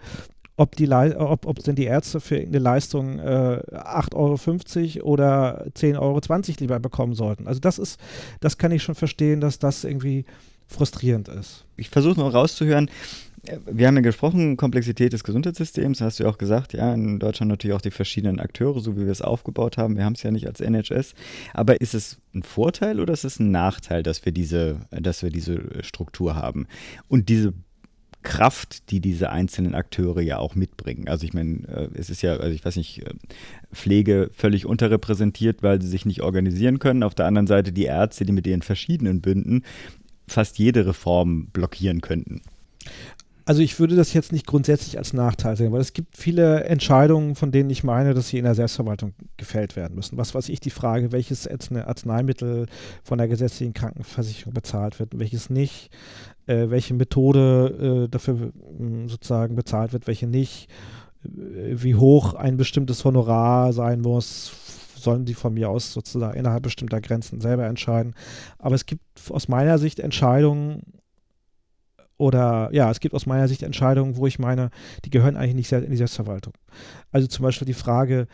ob, die ob, ob denn die Ärzte für irgendeine Leistung äh, 8,50 Euro oder 10,20 Euro lieber bekommen sollten. Also das ist, das kann ich schon verstehen, dass das irgendwie frustrierend ist. Ich versuche noch rauszuhören, wir haben ja gesprochen, Komplexität des Gesundheitssystems, hast du ja auch gesagt, ja, in Deutschland natürlich auch die verschiedenen Akteure, so wie wir es aufgebaut haben. Wir haben es ja nicht als NHS. Aber ist es ein Vorteil oder ist es ein Nachteil, dass wir diese, dass wir diese Struktur haben? Und diese Kraft, die diese einzelnen Akteure ja auch mitbringen. Also ich meine, äh, es ist ja, also ich weiß nicht, äh, Pflege völlig unterrepräsentiert, weil sie sich nicht organisieren können. Auf der anderen Seite die Ärzte, die mit ihren verschiedenen Bünden fast jede Reform blockieren könnten. Also ich würde das jetzt nicht grundsätzlich als Nachteil sehen, weil es gibt viele Entscheidungen, von denen ich meine, dass sie in der Selbstverwaltung gefällt werden müssen. Was weiß ich, die Frage, welches Arzneimittel von der gesetzlichen Krankenversicherung bezahlt wird welches nicht, äh, welche Methode äh, dafür äh, sozusagen bezahlt wird, welche nicht, äh, wie hoch ein bestimmtes Honorar sein muss, sollen die von mir aus sozusagen innerhalb bestimmter Grenzen selber entscheiden. Aber es gibt aus meiner Sicht Entscheidungen, oder ja, es gibt aus meiner Sicht Entscheidungen, wo ich meine, die gehören eigentlich nicht in die Selbstverwaltung. Also zum Beispiel die Frage,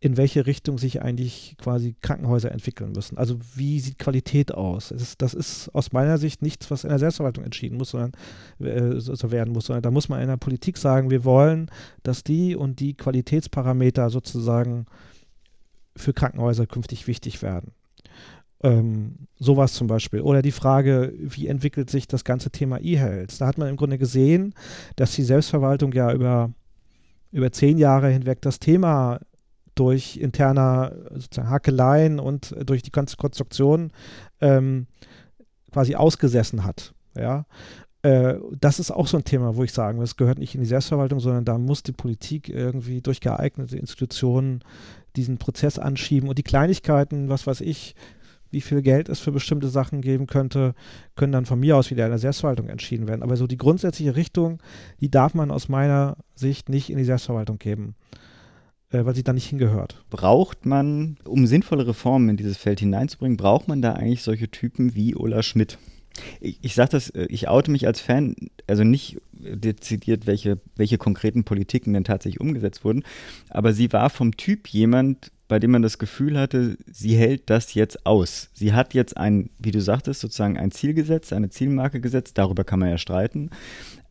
in welche Richtung sich eigentlich quasi Krankenhäuser entwickeln müssen. Also wie sieht Qualität aus? Ist, das ist aus meiner Sicht nichts, was in der Selbstverwaltung entschieden muss, sondern äh, so werden muss, sondern da muss man in der Politik sagen, wir wollen, dass die und die Qualitätsparameter sozusagen für Krankenhäuser künftig wichtig werden. Ähm, sowas zum Beispiel. Oder die Frage, wie entwickelt sich das ganze Thema E-Health? Da hat man im Grunde gesehen, dass die Selbstverwaltung ja über, über zehn Jahre hinweg das Thema durch interner sozusagen Hackeleien und durch die Konstruktion ähm, quasi ausgesessen hat. Ja, äh, das ist auch so ein Thema, wo ich sagen will, es gehört nicht in die Selbstverwaltung, sondern da muss die Politik irgendwie durch geeignete Institutionen diesen Prozess anschieben und die Kleinigkeiten, was weiß ich, wie viel Geld es für bestimmte Sachen geben könnte, können dann von mir aus wieder in der Selbstverwaltung entschieden werden. Aber so die grundsätzliche Richtung, die darf man aus meiner Sicht nicht in die Selbstverwaltung geben, äh, weil sie da nicht hingehört. Braucht man, um sinnvolle Reformen in dieses Feld hineinzubringen, braucht man da eigentlich solche Typen wie Ola Schmidt? Ich, ich sage das, äh, ich oute mich als Fan, also nicht dezidiert, welche, welche konkreten Politiken denn tatsächlich umgesetzt wurden, aber sie war vom Typ jemand, bei dem man das Gefühl hatte, sie hält das jetzt aus. Sie hat jetzt ein, wie du sagtest, sozusagen ein Ziel gesetzt, eine Zielmarke gesetzt, darüber kann man ja streiten.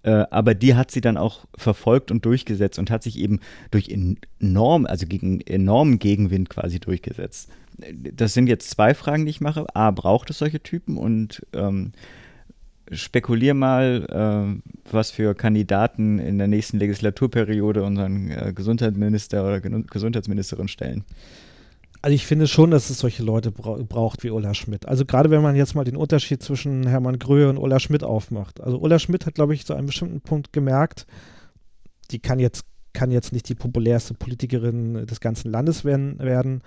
Äh, aber die hat sie dann auch verfolgt und durchgesetzt und hat sich eben durch enorm, also gegen enormen Gegenwind quasi durchgesetzt. Das sind jetzt zwei Fragen, die ich mache. A, braucht es solche Typen? Und ähm, spekulier mal, äh, was für Kandidaten in der nächsten Legislaturperiode unseren äh, Gesundheitsminister oder Gen Gesundheitsministerin stellen. Also ich finde schon, dass es solche Leute bra braucht wie Ulla Schmidt. Also gerade wenn man jetzt mal den Unterschied zwischen Hermann Gröhe und Ulla Schmidt aufmacht. Also Ulla Schmidt hat, glaube ich, zu einem bestimmten Punkt gemerkt, die kann jetzt kann jetzt nicht die populärste Politikerin des ganzen Landes werden, werden.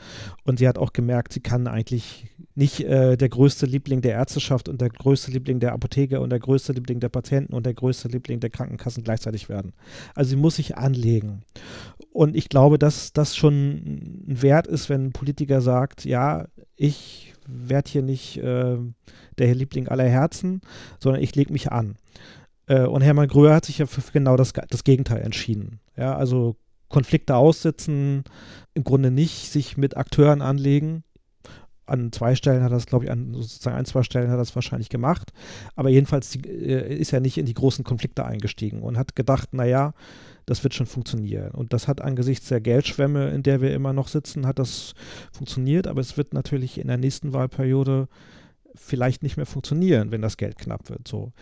Und sie hat auch gemerkt, sie kann eigentlich nicht äh, der größte Liebling der Ärzteschaft und der größte Liebling der Apotheker und der größte Liebling der Patienten und der größte Liebling der Krankenkassen gleichzeitig werden. Also sie muss sich anlegen. Und ich glaube, dass das schon ein Wert ist, wenn ein Politiker sagt, ja, ich werde hier nicht äh, der Liebling aller Herzen, sondern ich lege mich an. Äh, und Hermann Gröhe hat sich ja für genau das, das Gegenteil entschieden. Ja, also Konflikte aussitzen, im Grunde nicht sich mit Akteuren anlegen. An zwei Stellen hat das, glaube ich, an sozusagen ein, zwei Stellen hat das wahrscheinlich gemacht. Aber jedenfalls die, äh, ist er nicht in die großen Konflikte eingestiegen und hat gedacht, naja, das wird schon funktionieren. Und das hat angesichts der Geldschwemme, in der wir immer noch sitzen, hat das funktioniert. Aber es wird natürlich in der nächsten Wahlperiode vielleicht nicht mehr funktionieren, wenn das Geld knapp wird. So.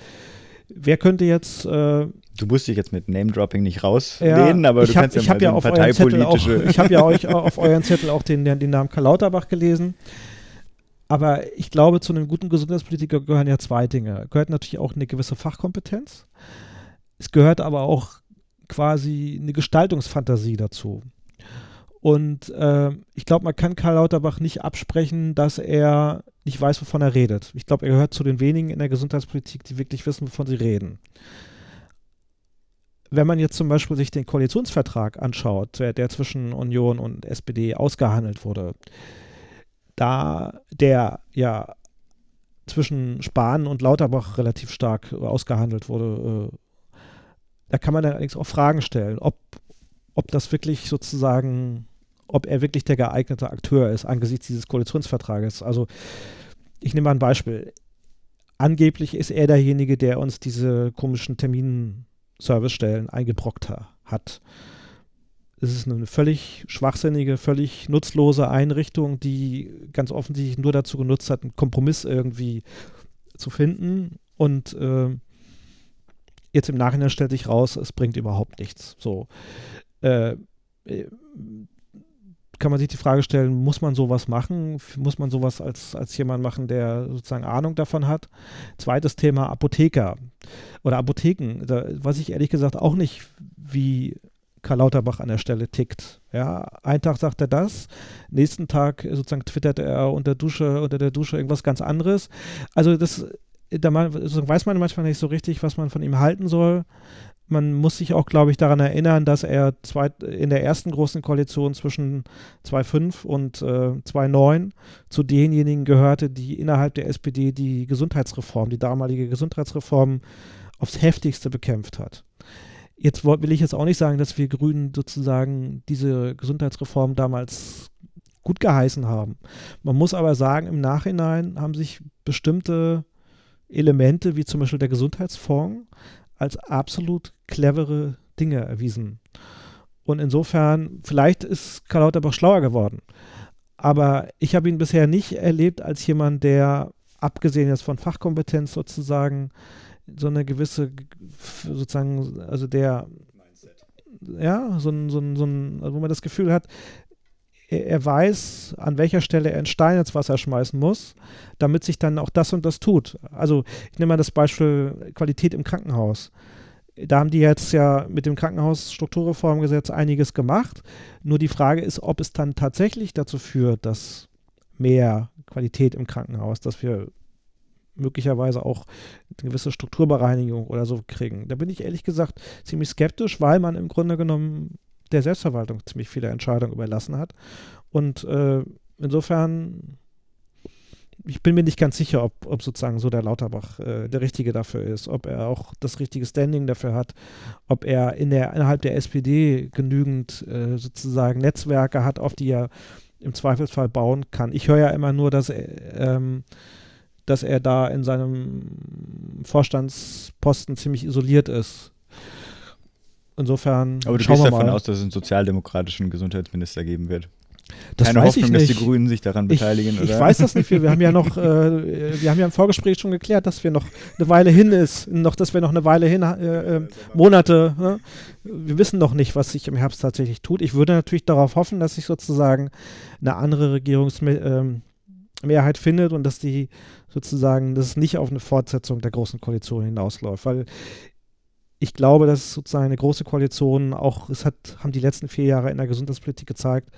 Wer könnte jetzt. Äh, du musst dich jetzt mit Name-Dropping nicht rausreden, ja, aber du hab, kannst ja mal so ja auf parteipolitische. Auch, ich habe ja euch auf euren Zettel auch den, den Namen Karl Lauterbach gelesen. Aber ich glaube, zu einem guten Gesundheitspolitiker gehören ja zwei Dinge. Gehört natürlich auch eine gewisse Fachkompetenz. Es gehört aber auch quasi eine Gestaltungsfantasie dazu. Und äh, ich glaube, man kann Karl Lauterbach nicht absprechen, dass er nicht weiß, wovon er redet. Ich glaube, er gehört zu den wenigen in der Gesundheitspolitik, die wirklich wissen, wovon sie reden. Wenn man jetzt zum Beispiel sich den Koalitionsvertrag anschaut, der, der zwischen Union und SPD ausgehandelt wurde, da der ja zwischen Spahn und Lauterbach relativ stark ausgehandelt wurde, äh, da kann man dann allerdings auch Fragen stellen, ob, ob das wirklich sozusagen ob er wirklich der geeignete Akteur ist angesichts dieses Koalitionsvertrages. Also ich nehme mal ein Beispiel. Angeblich ist er derjenige, der uns diese komischen Terminservicestellen eingebrockt hat. Es ist eine völlig schwachsinnige, völlig nutzlose Einrichtung, die ganz offensichtlich nur dazu genutzt hat, einen Kompromiss irgendwie zu finden. Und äh, jetzt im Nachhinein stellt sich raus, es bringt überhaupt nichts. So. Äh, kann man sich die Frage stellen, muss man sowas machen? Muss man sowas als, als jemand machen, der sozusagen Ahnung davon hat? Zweites Thema Apotheker oder Apotheken. Da weiß ich ehrlich gesagt auch nicht, wie Karl Lauterbach an der Stelle tickt. Ja, einen Tag sagt er das, nächsten Tag sozusagen twittert er unter Dusche, unter der Dusche irgendwas ganz anderes. Also das, da weiß man manchmal nicht so richtig, was man von ihm halten soll man muss sich auch, glaube ich, daran erinnern, dass er zwei, in der ersten großen Koalition zwischen 2.5 und äh, 2.9 zu denjenigen gehörte, die innerhalb der SPD die Gesundheitsreform, die damalige Gesundheitsreform aufs heftigste bekämpft hat. Jetzt will ich jetzt auch nicht sagen, dass wir Grünen sozusagen diese Gesundheitsreform damals gut geheißen haben. Man muss aber sagen, im Nachhinein haben sich bestimmte Elemente, wie zum Beispiel der Gesundheitsfonds, als absolut clevere Dinge erwiesen. Und insofern, vielleicht ist Karl Lauterbach schlauer geworden. Aber ich habe ihn bisher nicht erlebt als jemand, der, abgesehen jetzt von Fachkompetenz sozusagen, so eine gewisse, sozusagen, also der, ja, so ein, so ein, so ein, wo man das Gefühl hat, er, weiß, an welcher Stelle er einen Stein ins Wasser schmeißen muss, damit sich dann auch das und das tut. Also ich nehme mal das Beispiel Qualität im Krankenhaus. Da haben die jetzt ja mit dem Krankenhausstrukturreformgesetz einiges gemacht. Nur die Frage ist, ob es dann tatsächlich dazu führt, dass mehr Qualität im Krankenhaus, dass wir möglicherweise auch eine gewisse Strukturbereinigung oder so kriegen. Da bin ich ehrlich gesagt ziemlich skeptisch, weil man im Grunde genommen der Selbstverwaltung ziemlich viele Entscheidungen überlassen hat. Und äh, insofern, ich bin mir nicht ganz sicher, ob, ob sozusagen so der Lauterbach äh, der Richtige dafür ist, ob er auch das richtige Standing dafür hat, ob er in der, innerhalb der SPD genügend äh, sozusagen Netzwerke hat, auf die er im Zweifelsfall bauen kann. Ich höre ja immer nur, dass er, ähm, dass er da in seinem Vorstandsposten ziemlich isoliert ist. Insofern. Aber du gehst davon mal. aus, dass es einen sozialdemokratischen Gesundheitsminister geben wird. Das Keine weiß Hoffnung, ich dass nicht. die Grünen sich daran Ich, beteiligen, ich oder? weiß das nicht. Wir, wir haben ja noch, äh, wir haben ja im Vorgespräch schon geklärt, dass wir noch eine Weile hin ist, noch, dass wir noch eine Weile hin, äh, äh, Monate. Ne? Wir wissen noch nicht, was sich im Herbst tatsächlich tut. Ich würde natürlich darauf hoffen, dass sich sozusagen eine andere Regierungsmehrheit findet und dass die sozusagen, dass es nicht auf eine Fortsetzung der großen Koalition hinausläuft, weil ich glaube, dass sozusagen eine große Koalition auch, es hat, haben die letzten vier Jahre in der Gesundheitspolitik gezeigt,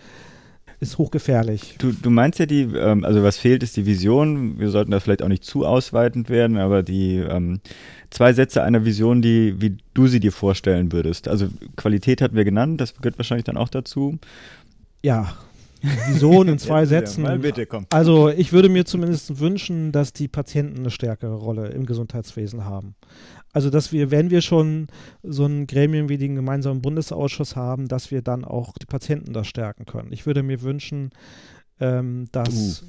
ist hochgefährlich. Du, du meinst ja die, ähm, also was fehlt, ist die Vision. Wir sollten das vielleicht auch nicht zu ausweitend werden, aber die ähm, zwei Sätze einer Vision, die, wie du sie dir vorstellen würdest. Also Qualität hatten wir genannt, das gehört wahrscheinlich dann auch dazu. Ja, Vision in zwei Sätzen. Mal bitte, komm. Also ich würde mir zumindest wünschen, dass die Patienten eine stärkere Rolle im Gesundheitswesen haben. Also dass wir, wenn wir schon so ein Gremium wie den gemeinsamen Bundesausschuss haben, dass wir dann auch die Patienten da stärken können. Ich würde mir wünschen, ähm, dass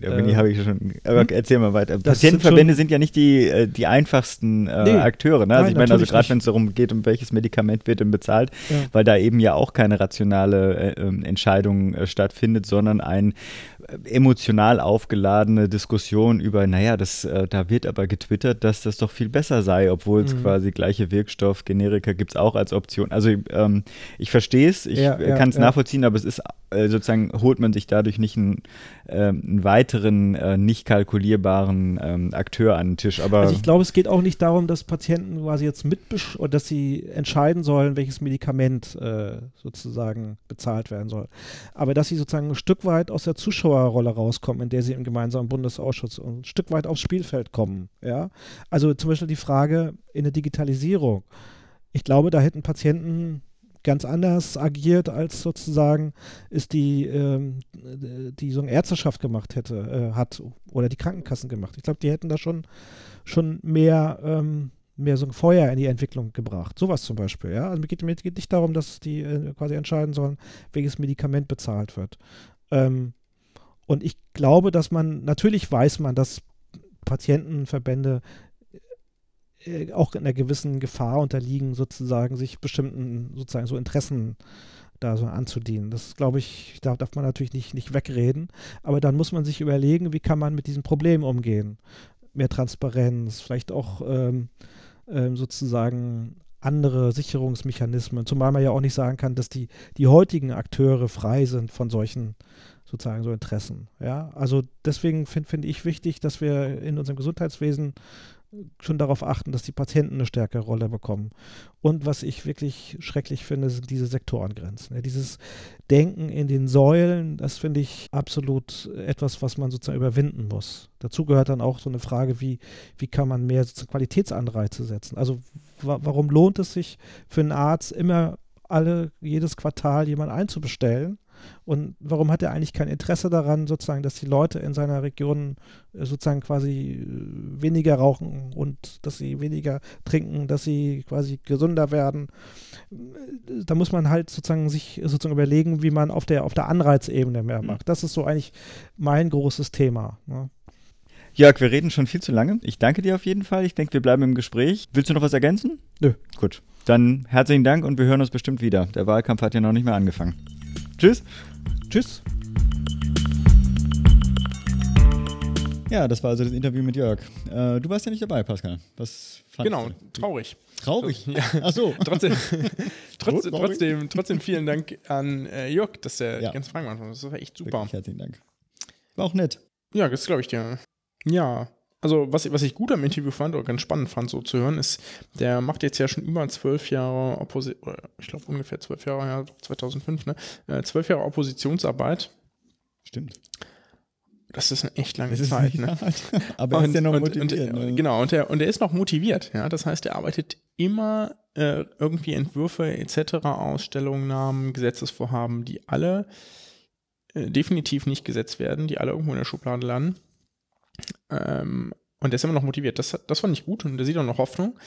Da bin ich, Äh, habe ich schon. Aber hm? erzähl mal weiter. Patientenverbände sind ja nicht die, äh, die einfachsten äh, Nee. Akteure. Ne? Also Nein, ich meine, also gerade wenn es darum geht, um welches Medikament wird denn bezahlt, Ja. weil da eben ja auch keine rationale äh, ähm, Entscheidung äh, stattfindet, sondern ein äh, emotional aufgeladene Diskussion über, naja, das, äh, da wird aber getwittert, dass das doch viel besser sei, obwohl es Mhm. quasi gleiche Wirkstoff, Generika gibt es auch als Option. Also ähm, ich verstehe es, ich Ja, ja, kann es ja. nachvollziehen, aber es ist äh, sozusagen, holt man sich dadurch nicht einen, ähm, einen weiteren, äh, nicht kalkulierbaren ähm, Akteur an den Tisch. Aber Also ich glaube, es geht auch nicht darum, dass Patienten quasi jetzt mitbesch oder dass sie entscheiden sollen, welches Medikament äh, sozusagen bezahlt werden soll. Aber dass sie sozusagen ein Stück weit aus der Zuschauerrolle rauskommen, in der sie im gemeinsamen Bundesausschuss und ein Stück weit aufs Spielfeld kommen. Ja? Also zum Beispiel die Frage in der Digitalisierung. Ich glaube, da hätten Patienten ganz anders agiert, als sozusagen es die, ähm, die so eine Ärzteschaft gemacht hätte, äh, hat oder die Krankenkassen gemacht. Ich glaube, die hätten da schon, schon mehr, ähm, mehr so ein Feuer in die Entwicklung gebracht. Sowas zum Beispiel, ja. Also mir geht, mir geht nicht darum, dass die äh, quasi entscheiden sollen, welches Medikament bezahlt wird. Ähm, und ich glaube, dass man, natürlich weiß man, dass Patientenverbände äh, auch in einer gewissen Gefahr unterliegen, sozusagen sich bestimmten sozusagen so Interessen da so anzudienen. Das glaube ich, da darf man natürlich nicht, nicht wegreden. Aber dann muss man sich überlegen, wie kann man mit diesem Problem umgehen. Mehr Transparenz, vielleicht auch ähm, ähm, sozusagen andere Sicherungsmechanismen, zumal man ja auch nicht sagen kann, dass die, die heutigen Akteure frei sind von solchen sozusagen so Interessen. Ja, also deswegen finde find ich wichtig, dass wir in unserem Gesundheitswesen schon darauf achten, dass die Patienten eine stärkere Rolle bekommen. Und was ich wirklich schrecklich finde, sind diese Sektorengrenzen. Ja, dieses Denken in den Säulen, das finde ich absolut etwas, was man sozusagen überwinden muss. Dazu gehört dann auch so eine Frage, wie, wie kann man mehr Qualitätsanreize setzen? Also wa warum lohnt es sich für einen Arzt immer alle, jedes Quartal jemanden einzubestellen? Und warum hat er eigentlich kein Interesse daran, sozusagen, dass die Leute in seiner Region äh, sozusagen quasi äh, weniger rauchen und dass sie weniger trinken, dass sie quasi gesünder werden? Äh, Da muss man halt sozusagen sich sozusagen überlegen, wie man auf der, auf der Anreizebene mehr macht. Das ist so eigentlich mein großes Thema. Ne? Jörg, wir reden schon viel zu lange. Ich danke dir auf jeden Fall. Ich denke, wir bleiben im Gespräch. Willst du noch was ergänzen? Nö. Gut. Dann herzlichen Dank und wir hören uns bestimmt wieder. Der Wahlkampf hat ja noch nicht mehr angefangen. Tschüss. Tschüss. Ja, das war also das Interview mit Jörg. Äh, du warst ja nicht dabei, Pascal. Was Genau, du? traurig. Traurig? Ja. Ach so. Trotzdem, trotzdem, trotzdem, trotzdem vielen Dank an äh, Jörg, dass er Ja. die ganzen Fragen beantwortet hat. Das war echt super. Wirklich herzlichen Dank. War auch nett. Ja, das glaube ich dir. Ja, also was, was ich gut am Interview fand oder ganz spannend fand, so zu hören, ist, der macht jetzt ja schon über zwölf Jahre Opposition, ich glaube ungefähr zwölf Jahre, ja, 2005, ne? Äh, Zwölf Jahre Oppositionsarbeit. Stimmt. Das ist eine echt lange Zeit, ne? Aber er ist ja noch und, motiviert. Und, ne? Genau, und er, und er ist noch motiviert. Ja? Das heißt, er arbeitet immer äh, irgendwie Entwürfe etc., Ausstellungnahmen, Gesetzesvorhaben, die alle äh, definitiv nicht gesetzt werden, die alle irgendwo in der Schublade landen. Ähm, und er ist immer noch motiviert. Das, das fand ich gut und er sieht auch noch Hoffnung.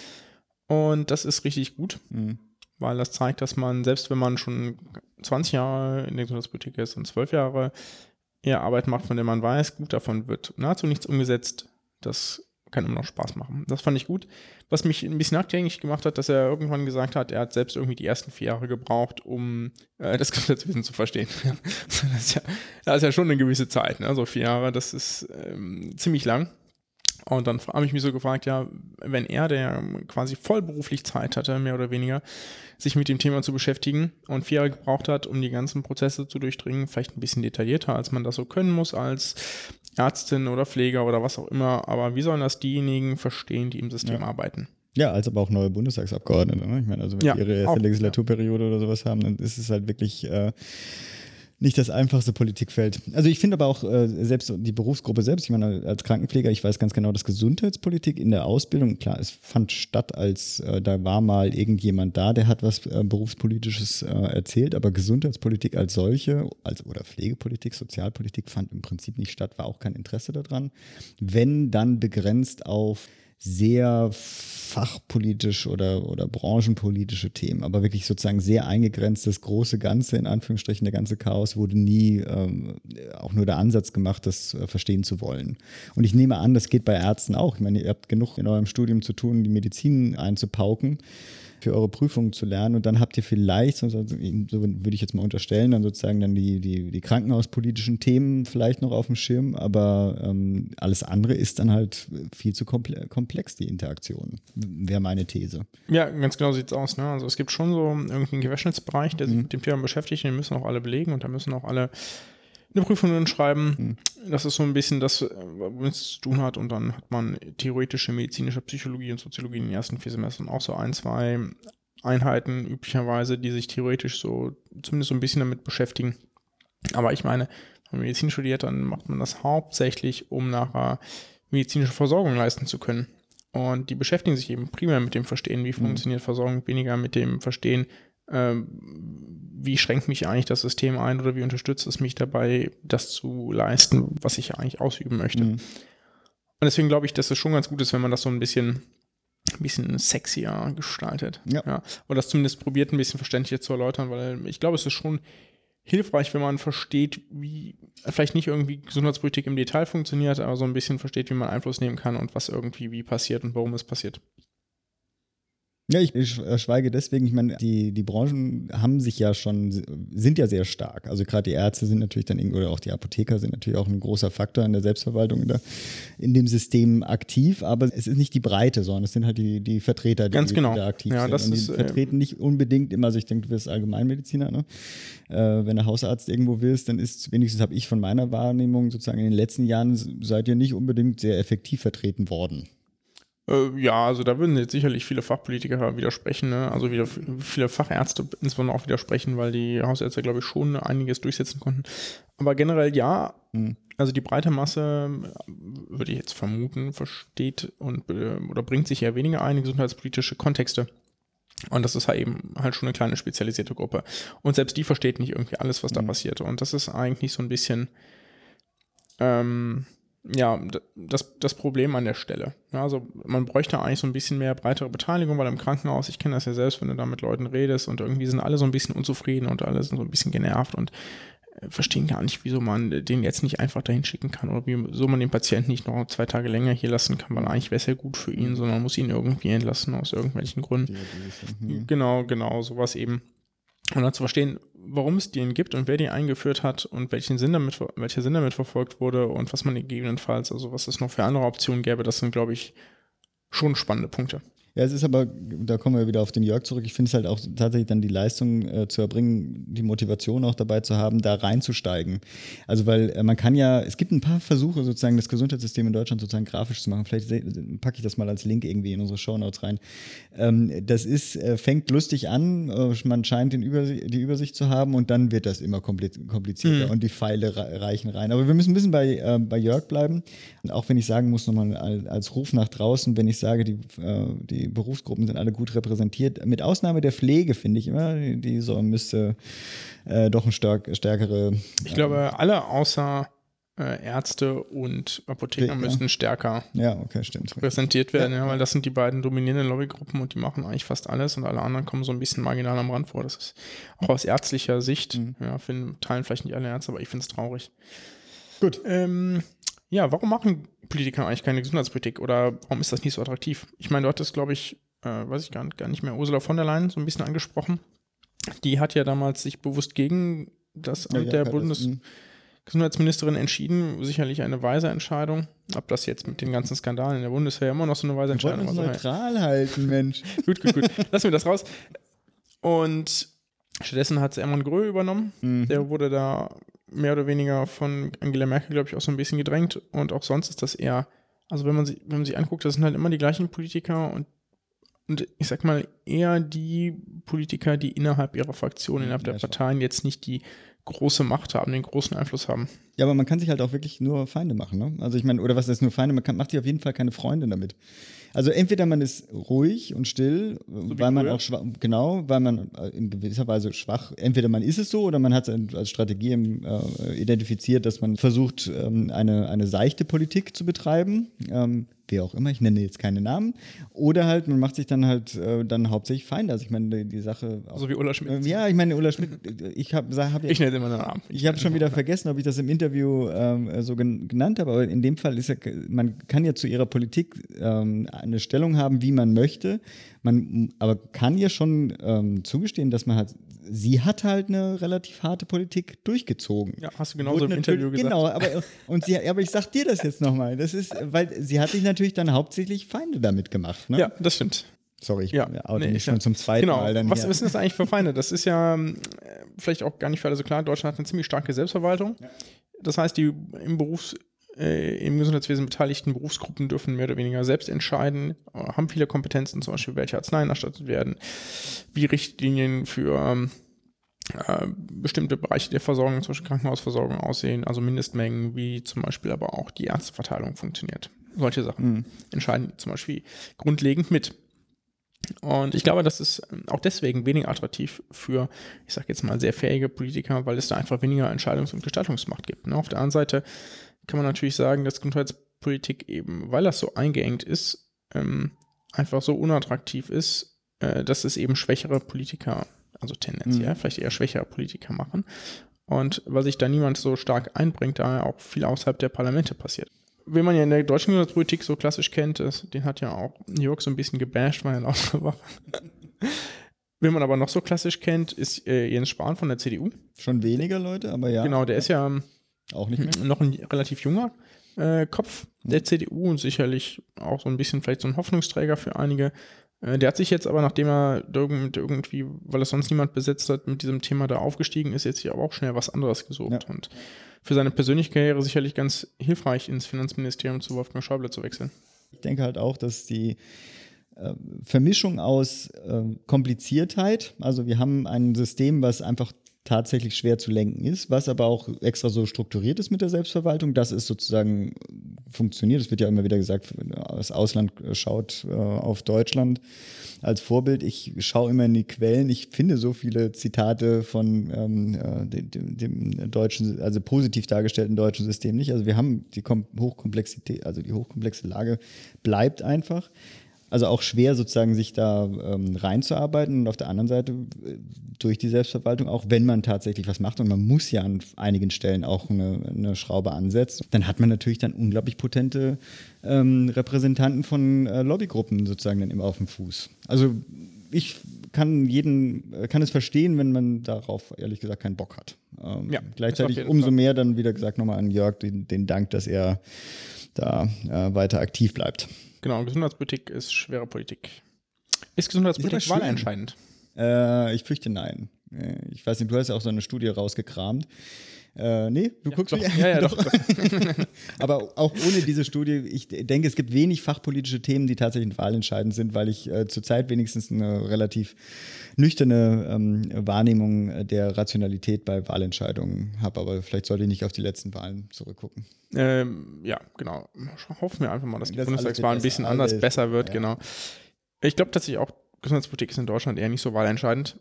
Und das ist richtig gut, Mhm. weil das zeigt, dass man, selbst wenn man schon 20 Jahre in der Gesundheitspolitik ist und 12 Jahre eher Arbeit macht, von der man weiß, gut, davon wird nahezu nichts umgesetzt. Das kann immer noch Spaß machen. Das fand ich gut. Was mich ein bisschen nachdenklich gemacht hat, dass er irgendwann gesagt hat, er hat selbst irgendwie die ersten vier Jahre gebraucht, um äh, das Gesundheitswesen zu verstehen. das, ist ja, das ist ja schon eine gewisse Zeit. Ne? Also vier Jahre, das ist ähm, ziemlich lang. Und dann habe ich mich so gefragt, ja, wenn er, der quasi vollberuflich Zeit hatte, mehr oder weniger, sich mit dem Thema zu beschäftigen und vier Jahre gebraucht hat, um die ganzen Prozesse zu durchdringen, vielleicht ein bisschen detaillierter, als man das so können muss als Ärztin oder Pfleger oder was auch immer. Aber wie sollen das diejenigen verstehen, die im System Ja. arbeiten? Ja, als aber auch neue Bundestagsabgeordnete. Ne? Ich meine, also wenn Ja, die ihre erste auch, Legislaturperiode oder sowas haben, dann ist es halt wirklich äh, nicht das einfachste Politikfeld. Also ich finde aber auch äh, selbst die Berufsgruppe selbst, ich meine, als Krankenpfleger, ich weiß ganz genau, dass Gesundheitspolitik in der Ausbildung, klar, es fand statt, als äh, da war mal irgendjemand da, der hat was äh, Berufspolitisches äh, erzählt, aber Gesundheitspolitik als solche, also oder Pflegepolitik, Sozialpolitik fand im Prinzip nicht statt, war auch kein Interesse daran. Wenn dann begrenzt auf sehr fachpolitisch oder, oder branchenpolitische Themen, aber wirklich sozusagen sehr eingegrenzt. Das große Ganze, in Anführungsstrichen, der ganze Chaos wurde nie ähm, auch nur der Ansatz gemacht, das äh, verstehen zu wollen. Und ich nehme an, das geht bei Ärzten auch. Ich meine, ihr habt genug in eurem Studium zu tun, die Medizin einzupauken für eure Prüfungen zu lernen und dann habt ihr vielleicht, so, so würde ich jetzt mal unterstellen, dann sozusagen dann die, die, die krankenhauspolitischen Themen vielleicht noch auf dem Schirm, aber ähm, alles andere ist dann halt viel zu komple komplex, die Interaktion, wäre meine These. Ja, ganz genau sieht es aus. Ne? Also es gibt schon so irgendwie einen Querschnittsbereich, der sich Mhm. mit dem Thema beschäftigt, den müssen auch alle belegen und da müssen auch alle eine Prüfung drin schreiben. Mhm. Das ist so ein bisschen das, äh, womit es zu tun hat. Und dann hat man theoretische, medizinische Psychologie und Soziologie in den ersten vier Semestern auch so ein, zwei Einheiten üblicherweise, die sich theoretisch so zumindest so ein bisschen damit beschäftigen. Aber ich meine, wenn man Medizin studiert, dann macht man das hauptsächlich, um nachher medizinische Versorgung leisten zu können. Und die beschäftigen sich eben primär mit dem Verstehen, wie funktioniert Versorgung, weniger mit dem Verstehen, wie schränkt mich eigentlich das System ein oder wie unterstützt es mich dabei, das zu leisten, was ich eigentlich ausüben möchte. Mhm. Und deswegen glaube ich, dass es schon ganz gut ist, wenn man das so ein bisschen, ein bisschen sexier gestaltet. Ja. Oder das zumindest probiert, ein bisschen verständlicher zu erläutern, weil ich glaube, es ist schon hilfreich, wenn man versteht, wie vielleicht nicht irgendwie Gesundheitspolitik im Detail funktioniert, aber so ein bisschen versteht, wie man Einfluss nehmen kann und was irgendwie wie passiert und warum es passiert. Ja, ich, ich schweige deswegen, ich meine, die, die Branchen haben sich ja schon, sind ja sehr stark. Also gerade die Ärzte sind natürlich dann irgendwie, oder auch die Apotheker sind natürlich auch ein großer Faktor in der Selbstverwaltung in, der, in dem System aktiv, aber es ist nicht die Breite, sondern es sind halt die, die Vertreter, die, Ganz genau. die da aktiv Ja, sind. das Und die ist, äh, vertreten nicht unbedingt immer, also ich denke, du wirst Allgemeinmediziner, ne? Äh, wenn du Hausarzt irgendwo willst, dann ist, wenigstens habe ich von meiner Wahrnehmung sozusagen in den letzten Jahren seid ihr nicht unbedingt sehr effektiv vertreten worden. Äh, ja, also da würden jetzt sicherlich viele Fachpolitiker widersprechen, ne? also wieder viele Fachärzte insbesondere auch widersprechen, weil die Hausärzte, glaube ich, schon einiges durchsetzen konnten. Aber generell ja, Hm. also die breite Masse, äh, würde ich jetzt vermuten, versteht und äh, oder bringt sich eher weniger ein in gesundheitspolitische Kontexte. Und das ist halt eben halt schon eine kleine spezialisierte Gruppe. Und selbst die versteht nicht irgendwie alles, was da Mhm. passiert. Und das ist eigentlich so ein bisschen, ähm, ja, das, das Problem an der Stelle. Ja, also man bräuchte eigentlich so ein bisschen mehr breitere Beteiligung, weil im Krankenhaus, ich kenne das ja selbst, wenn du da mit Leuten redest und irgendwie sind alle so ein bisschen unzufrieden und alle sind so ein bisschen genervt und äh, verstehen gar nicht, wieso man den jetzt nicht einfach dahin schicken kann oder wieso man den Patienten nicht noch zwei Tage länger hier lassen kann, weil eigentlich wäre es ja gut für ihn, sondern man muss ihn irgendwie entlassen aus irgendwelchen Gründen. Mhm. Genau, genau, sowas eben. Und dann zu verstehen, warum es den gibt und wer die eingeführt hat und welchen Sinn damit, welcher Sinn damit verfolgt wurde und was man gegebenenfalls, also was es noch für andere Optionen gäbe, das sind, glaube ich, schon spannende Punkte. Ja, es ist aber, da kommen wir wieder auf den Jörg zurück. Ich finde es halt auch tatsächlich dann die Leistung äh, zu erbringen, die Motivation auch dabei zu haben, da reinzusteigen. Also, weil äh, man kann ja, es gibt ein paar Versuche, sozusagen das Gesundheitssystem in Deutschland sozusagen grafisch zu machen. Vielleicht packe ich das mal als Link irgendwie in unsere Shownotes rein. Ähm, das ist, äh, fängt lustig an, äh, man scheint den Übersi die Übersicht zu haben und dann wird das immer komplizierter mhm. und die Pfeile reichen rein. Aber wir müssen ein bisschen bei, äh, bei Jörg bleiben. Und auch wenn ich sagen muss, nochmal als Ruf nach draußen, wenn ich sage, die, äh, die Berufsgruppen sind alle gut repräsentiert, mit Ausnahme der Pflege, finde ich immer, die so müsste äh, doch ein stark, stärkere. Ich glaube, alle außer äh, Ärzte und Apotheker ja. müssen stärker ja, okay, stimmt. präsentiert werden, ja. ja. weil das sind die beiden dominierenden Lobbygruppen und die machen eigentlich fast alles und alle anderen kommen so ein bisschen marginal am Rand vor. Das ist auch aus ärztlicher Sicht, mhm. ja, finden, teilen vielleicht nicht alle Ärzte, aber ich finde es traurig. Gut. Ähm, ja, warum machen Politiker eigentlich keine Gesundheitspolitik oder warum ist das nicht so attraktiv? Ich meine, du hattest, glaube ich, äh, weiß ich gar nicht, gar nicht mehr, Ursula von der Leyen so ein bisschen angesprochen. Die hat ja damals sich bewusst gegen das Amt ja, der Bundes. Das, hm. Gesundheitsministerin entschieden, sicherlich eine weise Entscheidung. Ob das jetzt mit den ganzen Skandalen in der Bundeswehr immer noch so eine weise Entscheidung ist. neutral halten, Mensch. gut, gut, gut. Lassen wir das raus. Und stattdessen hat es Hermann Grö übernommen. Mhm. Der wurde da mehr oder weniger von Angela Merkel, glaube ich, auch so ein bisschen gedrängt. Und auch sonst ist das eher, also wenn man sich, wenn man sich anguckt, das sind halt immer die gleichen Politiker und und ich sag mal eher die Politiker, die innerhalb ihrer Fraktion, innerhalb der Parteien jetzt nicht die große Macht haben, den großen Einfluss haben. Ja, aber man kann sich halt auch wirklich nur Feinde machen, ne? Also ich meine, oder was ist nur Feinde? Man kann, macht sich auf jeden Fall keine Freunde damit. Also entweder man ist ruhig und still, so weil man früher. auch schwach, genau, weil man in gewisser Weise schwach, entweder man ist es so oder man hat es als Strategie äh, identifiziert, dass man versucht, ähm, eine, eine seichte Politik zu betreiben. Wie auch immer, ich nenne jetzt keine Namen. Oder halt, man macht sich dann halt äh, dann hauptsächlich Feinde. Also ich meine, die, die Sache. Auch, so wie Ulla Schmidt. Äh, ja, ich meine, Ulla Schmidt, ich habe hab Ich nenne immer einen Namen. Ich, ich habe schon wieder vergessen, ob ich das im Interview ähm, so gen genannt habe, aber in dem Fall ist ja, man kann ja zu ihrer Politik ähm, eine Stellung haben, wie man möchte. Man aber kann ihr schon ähm, zugestehen, dass man halt, sie hat halt eine relativ harte Politik durchgezogen. Ja, hast du genauso im Interview gesagt. Genau, aber, und sie, aber ich sag dir das jetzt nochmal. Das ist, weil sie hat sich natürlich dann hauptsächlich Feinde damit gemacht. Ne? Ja, das stimmt. Sorry, ich ja, oute nee, mich schon ja. zum zweiten genau. Mal. Dann was, was sind das eigentlich für Feinde? Das ist ja äh, vielleicht auch gar nicht für alle so klar. Deutschland hat eine ziemlich starke Selbstverwaltung. Ja. Das heißt, die im Berufs- äh, im Gesundheitswesen beteiligten Berufsgruppen dürfen mehr oder weniger selbst entscheiden, äh, haben viele Kompetenzen, zum Beispiel welche Arzneien erstattet werden, wie Richtlinien für ähm, äh, bestimmte Bereiche der Versorgung, zum Beispiel Krankenhausversorgung aussehen, also Mindestmengen, wie zum Beispiel aber auch die Ärzteverteilung funktioniert. Solche Sachen mhm. entscheiden zum Beispiel grundlegend mit. Und ich glaube, das ist ähm, auch deswegen weniger attraktiv für, ich sage jetzt mal, sehr fähige Politiker, weil es da einfach weniger Entscheidungs- und Gestaltungsmacht gibt. Ne? Auf der anderen Seite kann man natürlich sagen, dass Gesundheitspolitik eben, weil das so eingeengt ist, ähm, einfach so unattraktiv ist, äh, dass es eben schwächere Politiker, also tendenziell mhm. vielleicht eher schwächere Politiker machen. Und weil sich da niemand so stark einbringt, da auch viel außerhalb der Parlamente passiert. Wen man ja in der deutschen Gesundheitspolitik so klassisch kennt, ist, den hat ja auch New York so ein bisschen gebasht, weil er laut war. Wen man aber noch so klassisch kennt, ist äh, Jens Spahn von der CDU. Schon weniger Leute, aber ja. Genau, der ist ja auch nicht mehr. Noch ein relativ junger äh, Kopf der CDU und sicherlich auch so ein bisschen vielleicht so ein Hoffnungsträger für einige. Äh, der hat sich jetzt aber, nachdem er irgendwie, weil es sonst niemand besetzt hat, mit diesem Thema da aufgestiegen ist, jetzt hier aber auch schnell was anderes gesucht. Ja. Und für seine persönliche Karriere sicherlich ganz hilfreich, ins Finanzministerium zu Wolfgang Schäuble zu wechseln. Ich denke halt auch, dass die äh, Vermischung aus äh, Kompliziertheit, also wir haben ein System, was einfach tatsächlich schwer zu lenken ist, was aber auch extra so strukturiert ist mit der Selbstverwaltung, dass es sozusagen funktioniert. Es wird ja immer wieder gesagt, das Ausland schaut äh, auf Deutschland als Vorbild. Ich schaue immer in die Quellen. Ich finde so viele Zitate von ähm, äh, dem, dem, deutschen, also positiv dargestellten deutschen System nicht. Also wir haben die Hochkomplexität, also die hochkomplexe Lage bleibt einfach. Also auch schwer sozusagen sich da ähm, reinzuarbeiten und auf der anderen Seite äh, durch die Selbstverwaltung, auch wenn man tatsächlich was macht und man muss ja an einigen Stellen auch eine, eine Schraube ansetzen, dann hat man natürlich dann unglaublich potente ähm, Repräsentanten von äh, Lobbygruppen sozusagen dann immer auf dem Fuß. Also ich kann jeden, äh, kann es verstehen, wenn man darauf ehrlich gesagt keinen Bock hat. Ähm, ja, gleichzeitig umso Fall. mehr dann wieder gesagt nochmal an Jörg den, den Dank, dass er da äh, weiter aktiv bleibt. Genau, Gesundheitspolitik ist schwere Politik. Ist Gesundheitspolitik Ist wahlentscheidend? Äh, ich fürchte nein. Äh, Ich weiß nicht, du hast ja auch so eine Studie rausgekramt. Äh, nee, du guckst doch. Ja, ja, doch, Aber auch ohne diese Studie, ich denke, es gibt wenig fachpolitische Themen, die tatsächlich wahlentscheidend sind, weil ich äh, zurzeit wenigstens eine relativ nüchterne ähm, Wahrnehmung der Rationalität bei Wahlentscheidungen habe. Aber vielleicht sollte ich nicht auf die letzten Wahlen zurückgucken. Ähm, ja, genau. Hoffen wir einfach mal, dass die Das Bundestagswahl ein bisschen anders, Alles- besser wird, ja. genau. Ich glaube tatsächlich auch, Gesundheitspolitik ist in Deutschland eher nicht so wahlentscheidend.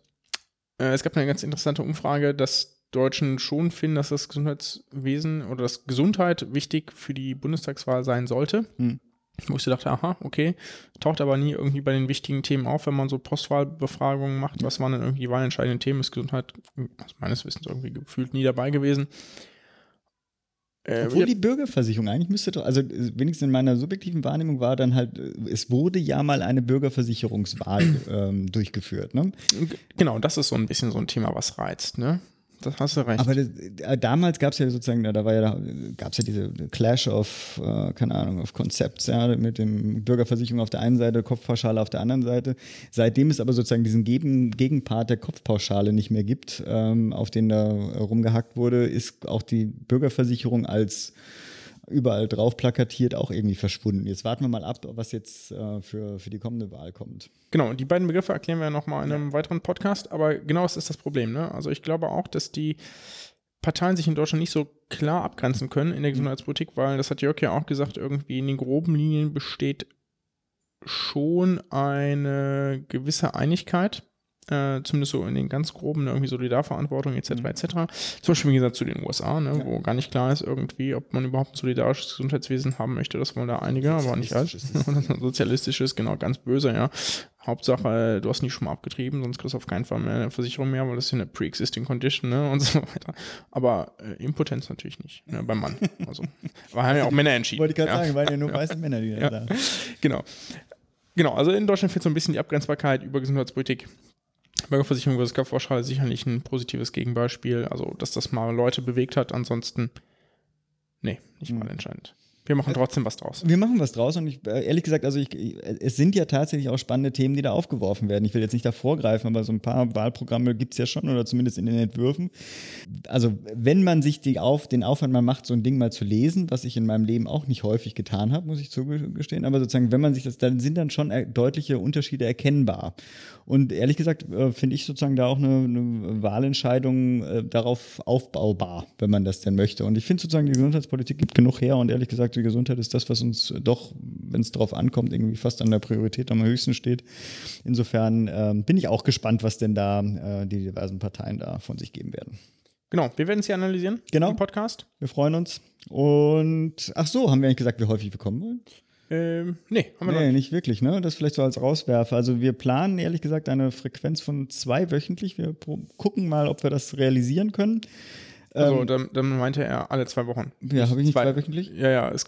Äh, es gab eine ganz interessante Umfrage, dass Deutschen schon finden, dass das Gesundheitswesen oder das Gesundheit wichtig für die Bundestagswahl sein sollte. Hm. Wo ich so dachte, aha, okay, taucht aber nie irgendwie bei den wichtigen Themen auf, wenn man so Postwahlbefragungen macht. Was waren denn irgendwie die wahlentscheidenden Themen? Ist Gesundheit aus meines Wissens irgendwie gefühlt nie dabei gewesen. Äh, Obwohl die Bürgerversicherung eigentlich müsste doch, also äh, wenigstens in meiner subjektiven Wahrnehmung war dann halt, äh, es wurde ja mal eine Bürgerversicherungswahl ähm, durchgeführt. Ne? Genau, das ist so ein bisschen so ein Thema, was reizt, ne? Das hast du recht. Aber das, äh, damals gab es ja sozusagen, da war ja, gab es ja diese Clash of, äh, keine Ahnung, of Concepts, ja, mit dem Bürgerversicherung auf der einen Seite, Kopfpauschale auf der anderen Seite. Seitdem es aber sozusagen diesen Gegen, Gegenpart der Kopfpauschale nicht mehr gibt, ähm, auf den da rumgehackt wurde, ist auch die Bürgerversicherung als überall drauf plakatiert auch irgendwie verschwunden. Jetzt warten wir mal ab, was jetzt äh, für, für die kommende Wahl kommt. Genau, die beiden Begriffe erklären wir nochmal in einem weiteren Podcast, aber genau das ist das Problem. Ne? Also ich glaube auch, dass die Parteien sich in Deutschland nicht so klar abgrenzen können in der Gesundheitspolitik, weil das hat Jörg ja auch gesagt, irgendwie in den groben Linien besteht schon eine gewisse Einigkeit. Äh, zumindest so in den ganz groben, ne, irgendwie Solidarverantwortung etc. etc. Zum Beispiel, wie gesagt, zu den USA, ne, wo gar nicht klar ist irgendwie, ob man überhaupt ein solidarisches Gesundheitswesen haben möchte. Das wollen da einige, aber nicht alle. Sozialistisches, genau, ganz böse, ja. Hauptsache, du hast nie schon mal abgetrieben, sonst kriegst du auf keinen Fall mehr eine Versicherung mehr, weil das ist ja eine pre-existing condition, ne, und so weiter. Aber äh, Impotenz natürlich nicht, ne, beim Mann. Also, aber haben ja auch Männer entschieden. Wollte ich gerade ja. sagen, weil ja nur weiße Männer, die da Ja. sagen. Genau. Genau, also in Deutschland fehlt so ein bisschen die Abgrenzbarkeit über Gesundheitspolitik. Bürgerversicherung versus Kopfpauschale ist sicherlich ein positives Gegenbeispiel. Also, dass das mal Leute bewegt hat, ansonsten, nee, nicht mal entscheidend. Wir machen trotzdem was draus. Wir machen was draus und ich, äh, ehrlich gesagt, also ich, es sind ja tatsächlich auch spannende Themen, die da aufgeworfen werden. Ich will jetzt nicht da vorgreifen, aber so ein paar Wahlprogramme gibt es ja schon oder zumindest in den Entwürfen. Also wenn man sich die auf, den Aufwand mal macht, so ein Ding mal zu lesen, was ich in meinem Leben auch nicht häufig getan habe, muss ich zugestehen, aber sozusagen, wenn man sich das, dann sind dann schon äh, deutliche Unterschiede erkennbar. Und ehrlich gesagt äh, finde ich sozusagen da auch eine, eine Wahlentscheidung äh, darauf aufbaubar, wenn man das denn möchte. Und ich finde sozusagen, die Gesundheitspolitik gibt genug her und ehrlich gesagt, die Gesundheit ist das, was uns doch, wenn es drauf ankommt, irgendwie fast an der Priorität am höchsten steht. Insofern ähm, bin ich auch gespannt, was denn da äh, die diversen Parteien da von sich geben werden. Genau, wir werden es hier analysieren Genau. im Podcast. Wir freuen uns. Und ach so, haben wir eigentlich gesagt, wie häufig wir kommen wollen? Ähm, nee, haben wir noch Nee, nicht. nicht wirklich, ne? Das vielleicht so als Rauswerfer. Also wir planen ehrlich gesagt eine Frequenz von zwei wöchentlich. Wir gucken mal, ob wir das realisieren können. Also, Ähm, dann, dann meinte er alle zwei Wochen. ja, habe ich nicht zwei wöchentlich? Ja, ja, es,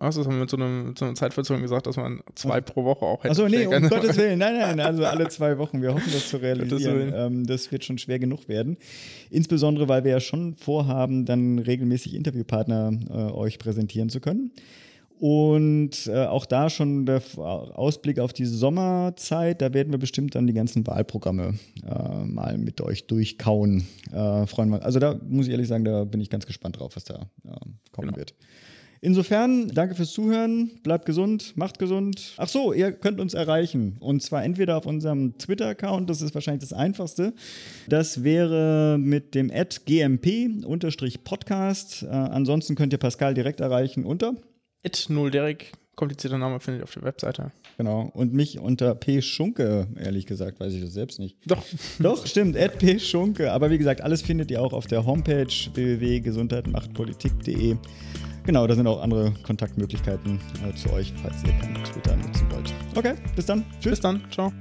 hast du es mit so, einem, mit so einer Zeitverzögerung gesagt, dass man zwei pro Woche auch hätte. Achso, nee, um. Gottes Willen. Nein, nein, also alle zwei Wochen. Wir hoffen, das zu realisieren. Willen. Ähm, das wird schon schwer genug werden. Insbesondere, weil wir ja schon vorhaben, dann regelmäßig Interviewpartner äh, euch präsentieren zu können. Und äh, auch da schon der Ausblick auf die Sommerzeit, da werden wir bestimmt dann die ganzen Wahlprogramme äh, mal mit euch durchkauen. Äh, freuen wir. Also da muss ich ehrlich sagen, da bin ich ganz gespannt drauf, was da äh, kommen Genau. wird. Insofern, danke fürs Zuhören, bleibt gesund, macht gesund. Ach so, ihr könnt uns erreichen. Und zwar entweder auf unserem Twitter-Account, das ist wahrscheinlich das einfachste. Das wäre mit dem gmp-podcast. Äh, ansonsten könnt ihr Pascal direkt erreichen unter. It null Derek, komplizierter Name findet ihr auf der Webseite. Genau. Und mich unter P. Schunke, ehrlich gesagt, weiß ich das selbst nicht. Doch, Doch, stimmt, at P. Schunke. Aber wie gesagt, alles findet ihr auch auf der Homepage www.gesundheitmachtpolitik.de. Genau, da sind auch andere Kontaktmöglichkeiten äh, zu euch, falls ihr kein Twitter nutzen wollt. Okay, bis dann. Tschüss. bis dann. Ciao.